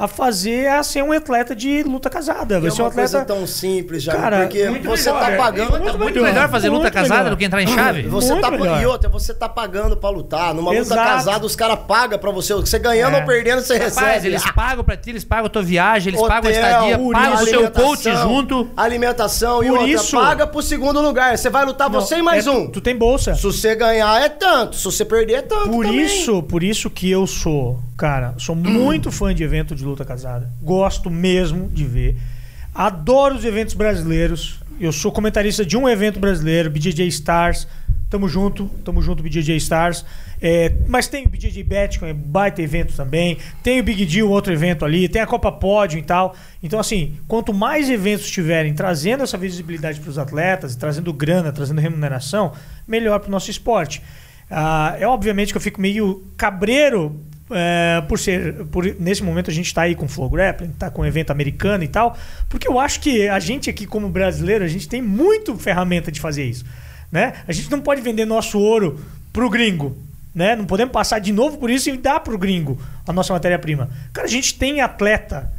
a fazer a ser um atleta de luta casada. Vai é ser um uma atleta. coisa tão simples, já, Cara, porque você melhor, tá é. pagando. Muito, muito melhor, melhor fazer luta muito casada melhor. do que entrar em chave. Você Muito tá, melhor. e outra, você tá pagando pra lutar. Numa luta Exato. casada, os caras pagam pra você. Você ganhando É. ou perdendo, você Rapaz, recebe. eles pagam pra ti, eles pagam a tua viagem, eles Hotel, pagam a estadia, por pagam o seu coach alimentação, junto. Alimentação e Por outra, isso- paga pro segundo lugar. Você vai lutar Não, você e mais é, um. Tu, tu tem bolsa. Se você ganhar é tanto, se você perder é tanto Por também. isso, por isso que eu sou, cara, sou muito fã de evento de luta casada. Gosto mesmo de ver. Adoro os eventos brasileiros. Eu sou comentarista de um evento brasileiro, BJJ Stars. Tamo junto, tamo junto, BJJ Stars. É, mas tem o BJJ Bet, que é um baita evento também. Tem o Big Deal, outro evento ali. Tem a Copa Pódio e tal. Então, assim, quanto mais eventos tiverem trazendo essa visibilidade para os atletas, trazendo grana, trazendo remuneração, melhor para o nosso esporte. Ah, é obviamente que eu fico meio cabreiro é, por ser. Por, nesse momento a gente está aí com Flow Grappling, tá com um evento americano e tal, porque eu acho que a gente aqui, como brasileiro, a gente tem muito ferramenta de fazer isso. Né? A gente não pode vender nosso ouro pro gringo. Né? Não podemos passar de novo por isso e dar pro gringo a nossa matéria-prima. Cara, a gente tem atleta.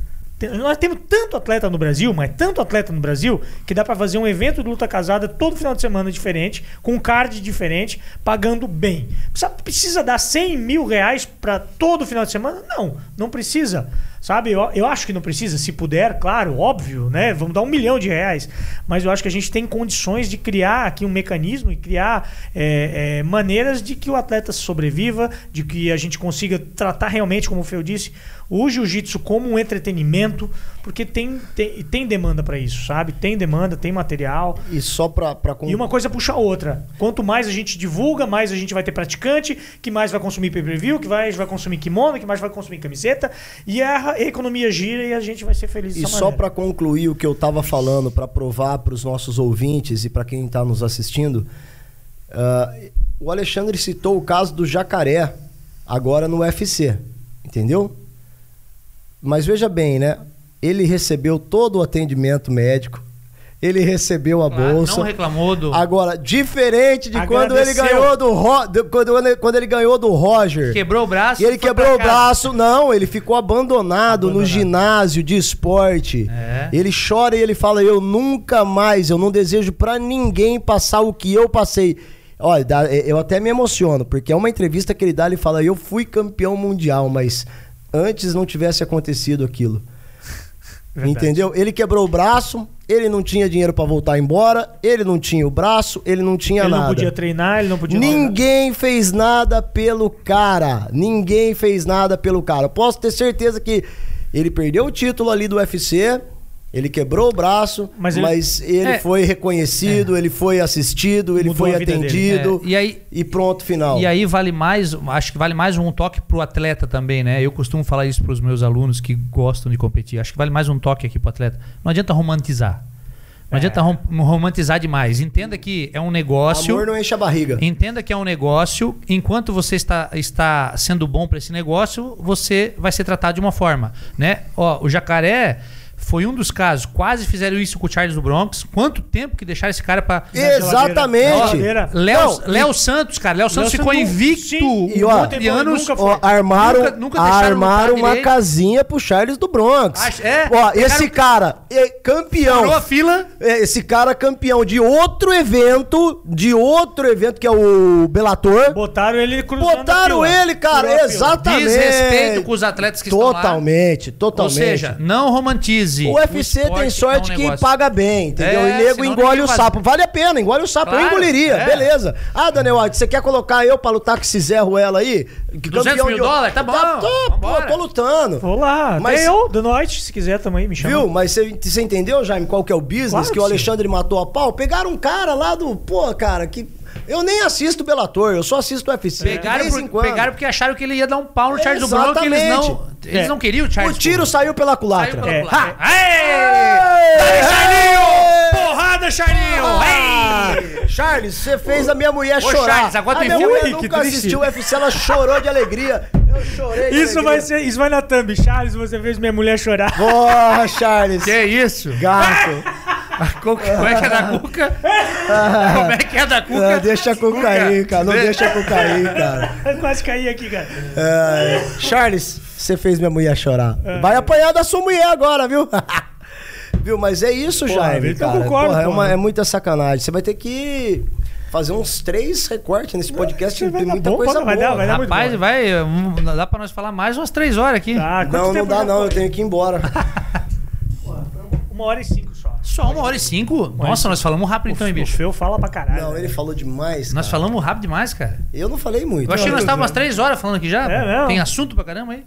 Nós temos tanto atleta no Brasil, mas tanto atleta no Brasil, que dá pra fazer um evento de luta casada todo final de semana diferente, com um card diferente, pagando bem. Precisa, precisa dar 100 mil reais pra todo final de semana? Não, não precisa. Sabe, eu, eu acho que não precisa, se puder, claro, óbvio, né? Vamos dar um milhão de reais. Mas eu acho que a gente tem condições de criar aqui um mecanismo e criar é, é, maneiras de que o atleta sobreviva, de que a gente consiga tratar realmente, como o Feu disse, o jiu-jitsu como um entretenimento, porque tem, tem, tem demanda para isso, sabe? Tem demanda, tem material. E só pra, pra E uma coisa puxa a outra. Quanto mais a gente divulga, mais a gente vai ter praticante, que mais vai consumir pay-per-view, que mais vai consumir kimono, que mais vai consumir camiseta. E a economia gira e a gente vai ser feliz E só pra concluir o que eu tava falando, pra provar pros nossos ouvintes e pra quem tá nos assistindo, ah, o Alexandre citou o caso do jacaré, agora no UFC, entendeu? Mas veja bem, né? Ele recebeu todo o atendimento médico, ele recebeu a Claro, bolsa. não reclamou do. Agora, diferente de quando ele Agradeceu. ganhou do Ro- quando, quando ele ganhou do Roger. Quebrou o braço. E ele quebrou o casa. braço, não, ele ficou abandonado, no Abandonado. ginásio de esporte. É. Ele chora e ele fala: Eu nunca mais, eu não desejo pra ninguém passar o que eu passei. Olha, dá- eu até me emociono, porque é uma entrevista que ele dá, ele fala: Eu fui campeão mundial, mas antes não tivesse acontecido aquilo. Verdade. Entendeu? Ele quebrou o braço, ele não tinha dinheiro pra voltar embora, ele não tinha o braço, ele não tinha Ele nada. não podia treinar, ele não podia. Ninguém fez nada pelo cara. Ninguém fez nada pelo cara. Posso ter certeza que ele perdeu o título ali do UFC. Ele quebrou o braço, Mas mas ele- ele, É. foi reconhecido, ele foi assistido, ele Mudou foi atendido É, e aí- e pronto, final. E aí vale mais, acho que vale mais um toque pro atleta também, né? Eu costumo falar isso pros meus alunos que gostam de competir. Acho que vale mais um toque aqui pro atleta. Não adianta romantizar. Não É. adianta rom- romantizar demais. Entenda que é um negócio. Amor não enche a barriga. Entenda que é um negócio. Enquanto você está, está sendo bom para esse negócio, você vai ser tratado de uma forma, né? Ó, o jacaré foi um dos casos. Quase fizeram isso com o Charles do Bronx. Quanto tempo que deixaram esse cara para Exatamente. Léo, Léo Santos, cara. Léo Santos ficou Santos, invicto sim. E, ó, de anos. nunca Ó, foi. armaram Nunca- nunca deixaram armaram uma direito. casinha pro Charles do Bronx. Acho- é, Ó, esse cara é campeão. Parou a fila. É, Esse cara campeão de outro evento, de outro evento que é o Bellator. Botaram ele cruzando Botaram a fila. ele, cara, exatamente. Desrespeito com os atletas que estão lá. Totalmente, totalmente. Ou seja, não romantize. O UFC tem sorte é um que paga bem, entendeu? É, e nego engole o faz. sapo. Vale a pena, engole o sapo. eu Claro, engoliria, é. beleza. Ah, Daniel White, você quer colocar eu pra lutar com esse Zé Ruela aí? Que 200 mil dólares? Tá bom, Tá, tô, pô, tô lutando. Vou lá. Mas- Até eu, do noite, se quiser também, me chama. Viu? Mas você, entendeu, Jaime, qual que é o business Claro que, que o. Alexandre matou a pau? Pegaram um cara lá do. Pô, cara, que. Eu nem assisto Bellator, eu só assisto UFC. Pegaram, de vez por- em quando. pegaram porque acharam que ele ia dar um pau no Charles Bronx que eles não, Exatamente. eles É. não queriam o Charles. O tiro saiu pela Saiu culatra. pela É. culatra. Aê! Charlinho! Porrada, Charlinho! Ah, Ei! Charles, você fez a minha mulher Ô, chorar. Charles, agora tu a minha mulher nunca triste. assistiu o UFC, ela chorou de alegria. Eu chorei de Isso vai, ser, isso vai na thumb. Charles, você fez minha mulher chorar. Porra, Charles. Que isso? Gato. Como é que é da Cuca? Como é que é da Cuca? Ah, deixa a Cuca aí, cara. Não deixa a Cuca aí, cara. Eu quase caí aqui, cara. É, Charles, você fez minha mulher chorar. Vai apanhar da sua mulher agora, viu? viu? Mas é isso, Porra, Jaime, eu cara. concordo, Porra, é, uma- é muita sacanagem. Você vai ter que fazer uns três recortes nesse podcast. Vai Tem muita bom, coisa vai boa. dar, vai dar. Rapaz, vai. Dá pra nós falar mais umas três horas aqui. Tá, Não, não dá não. foi? Eu tenho que ir embora. Uma hora e cinco só. Uma hora e cinco? Nossa, nós falamos rápido então, hein, O bicho? Feu fala pra caralho. Não, ele falou demais, Nós cara. falamos rápido demais, cara. Eu não falei muito. Eu achei que nós estávamos umas três horas falando aqui já. É mesmo? Tem assunto pra caramba aí.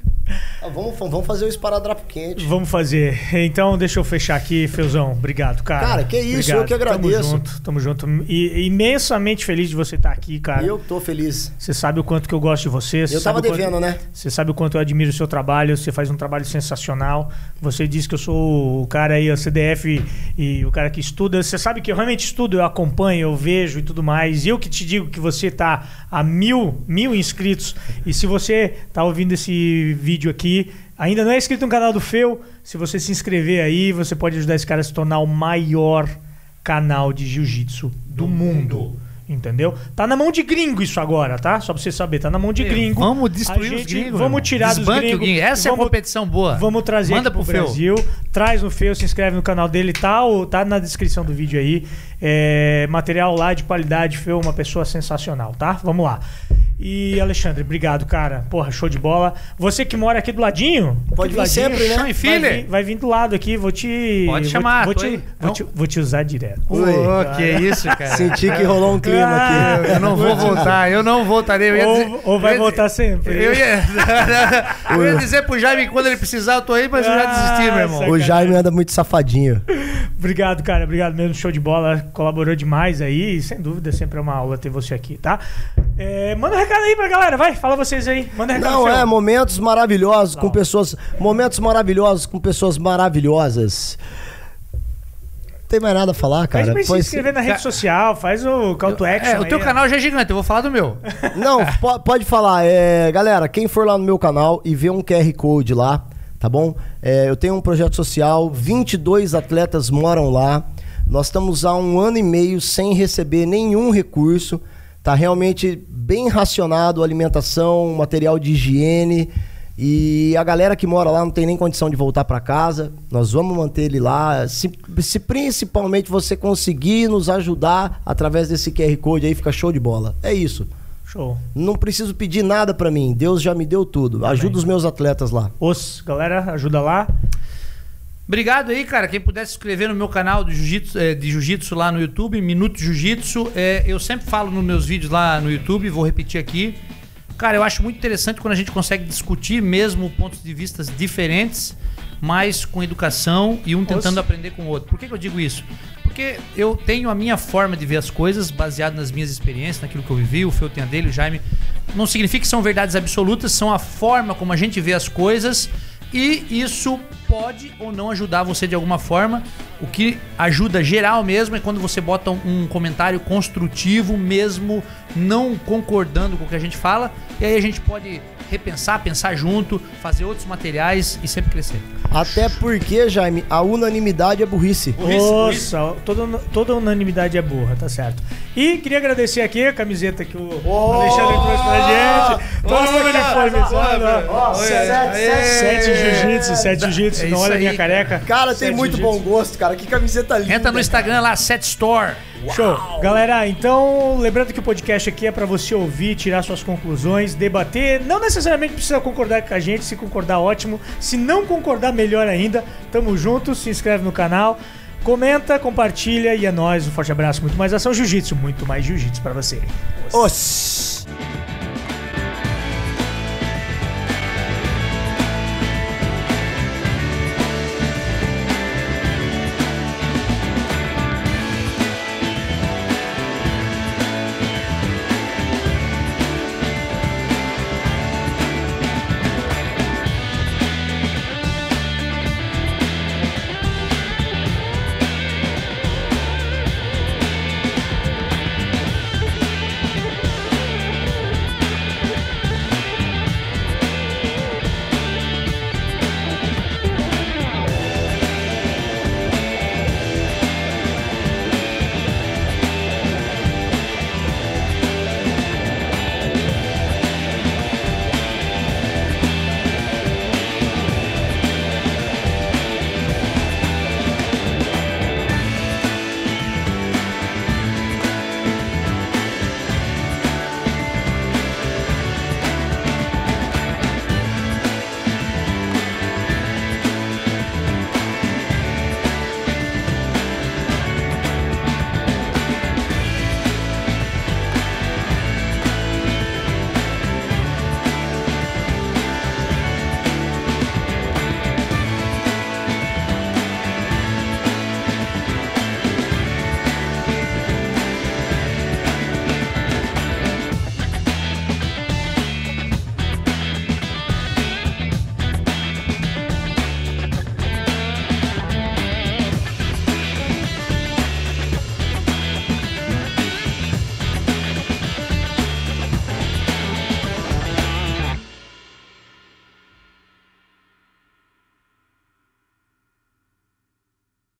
Ah, Vamos, vamos fazer o esparadrapo quente. Vamos fazer. Então, deixa eu fechar aqui, Feuzão. Obrigado, cara. Cara, que isso, eu que agradeço. Tamo junto, tamo junto. E, imensamente feliz de você estar aqui, cara. Eu tô feliz. Você sabe o quanto que eu gosto de você. Eu tava sabe o quanto- devendo, né? Você sabe o quanto eu admiro o seu trabalho, você faz um trabalho sensacional. Você diz que eu sou o cara aí, o CDF e o cara que estuda. Você sabe que eu realmente estudo, eu acompanho, eu vejo e tudo mais. E eu que te digo que você tá a mil, mil inscritos. E se você tá ouvindo esse vídeo aqui, ainda não é inscrito no canal do Feu, se você se inscrever aí, você pode ajudar esse cara a se tornar o maior canal de jiu-jitsu do, mundo. Entendeu? Tá na mão de gringo isso agora, tá? Só pra você saber, tá na mão de gringo. Vamos destruir A os gente- gringos. Vamos tirar dos gringos. gringo. Essa é a Vamos- competição boa. Vamos trazer Manda aqui pro pro Feu. Brasil. Traz no Feu, se inscreve no canal dele, tá, tá na descrição do vídeo aí. É, material lá de qualidade, Feu, uma pessoa sensacional, tá? Vamos lá. E Alexandre, obrigado, cara. Porra, show de bola. Você que mora aqui do ladinho, Pode do vir sempre, né? Vai vir, vai vir do lado aqui, vou te. Pode vou- chamar, Vou, te, aí. vou, te, vou te usar direto. Ô, Oi. que isso, cara. Senti que rolou um clima Ah, aqui. Eu não vou voltar, eu não voltarei. Eu ia Ou- dizer- ou vai voltar dizer- sempre. Eu ia, eu ia dizer pro Jaime que quando ele precisar eu tô aí, mas eu já desisti, meu irmão. O Jaime anda muito safadinho. Obrigado, cara. Obrigado mesmo. Show de bola. Colaborou demais aí. Sem dúvida, sempre é uma aula ter você aqui, tá? É, manda um recado aí pra galera. Vai, fala vocês aí. Manda um recado. Não, é, momentos maravilhosos com Não. pessoas. Momentos maravilhosos com pessoas maravilhosas. Não tem mais nada a falar, cara. pra ele se inscrever na rede social. Faz o call to action. É, o teu aí, canal já é gigante, eu vou falar do meu. Não, po- pode falar. É, galera, quem for lá no meu canal e ver um QR Code lá, tá bom? É, eu tenho um projeto social, 22 atletas moram lá. Nós estamos há um ano e meio sem receber nenhum recurso. Tá realmente bem racionado alimentação, material de higiene. E a galera que mora lá não tem nem condição de voltar para casa. Nós vamos manter ele lá. Se, se principalmente você conseguir nos ajudar através desse QR Code aí, fica show de bola. É isso. Show. Não preciso pedir nada pra mim. Deus já me deu tudo. Ajuda os meus atletas lá. Os, galera, ajuda lá. Obrigado aí, cara. Quem puder se inscrever no meu canal de jiu-jitsu, eh, jiu-jitsu lá no YouTube, Minuto Jiu-Jitsu. eh, eu sempre falo nos meus vídeos lá no YouTube, vou repetir aqui. Cara, eu acho muito interessante quando a gente consegue discutir mesmo pontos de vistas diferentes, mas com educação e um tentando aprender com o outro. Por que, que eu digo isso? Porque eu tenho a minha forma de ver as coisas baseada nas minhas experiências, naquilo que eu vivi, o Feu tem a dele, o Jaime. Não significa que são verdades absolutas, são a forma como a gente vê as coisas e isso pode ou não ajudar você de alguma forma. O que ajuda geral mesmo é quando você bota um comentário construtivo, mesmo não concordando com o que a gente fala. E aí a gente pode repensar, pensar junto, fazer outros materiais e sempre crescer. Até porque, Jaime, a unanimidade é burrice. Burrice, burrice. Nossa, toda, toda unanimidade é burra, tá certo. E queria agradecer aqui a camiseta que o Oh! Alexandre trouxe pra gente. Todo mundo ó. Ó, Oi, sete- jiu-jitsu, sete jiu-jitsu. É Não isso olha a aí, minha cara. careca. Cara, tem Sete muito bom gosto, cara. Que camiseta linda. Entra no Instagram lá, Set Store. Show. Galera, então, lembrando que o podcast aqui é pra você ouvir, tirar suas conclusões, debater. Não necessariamente precisa concordar com a gente, se concordar, ótimo. Se não concordar, melhor ainda. Tamo junto, se inscreve no canal, comenta, compartilha e é nóis. Um forte abraço, muito mais ação jiu-jitsu, muito mais jiu-jitsu pra você. Oxi.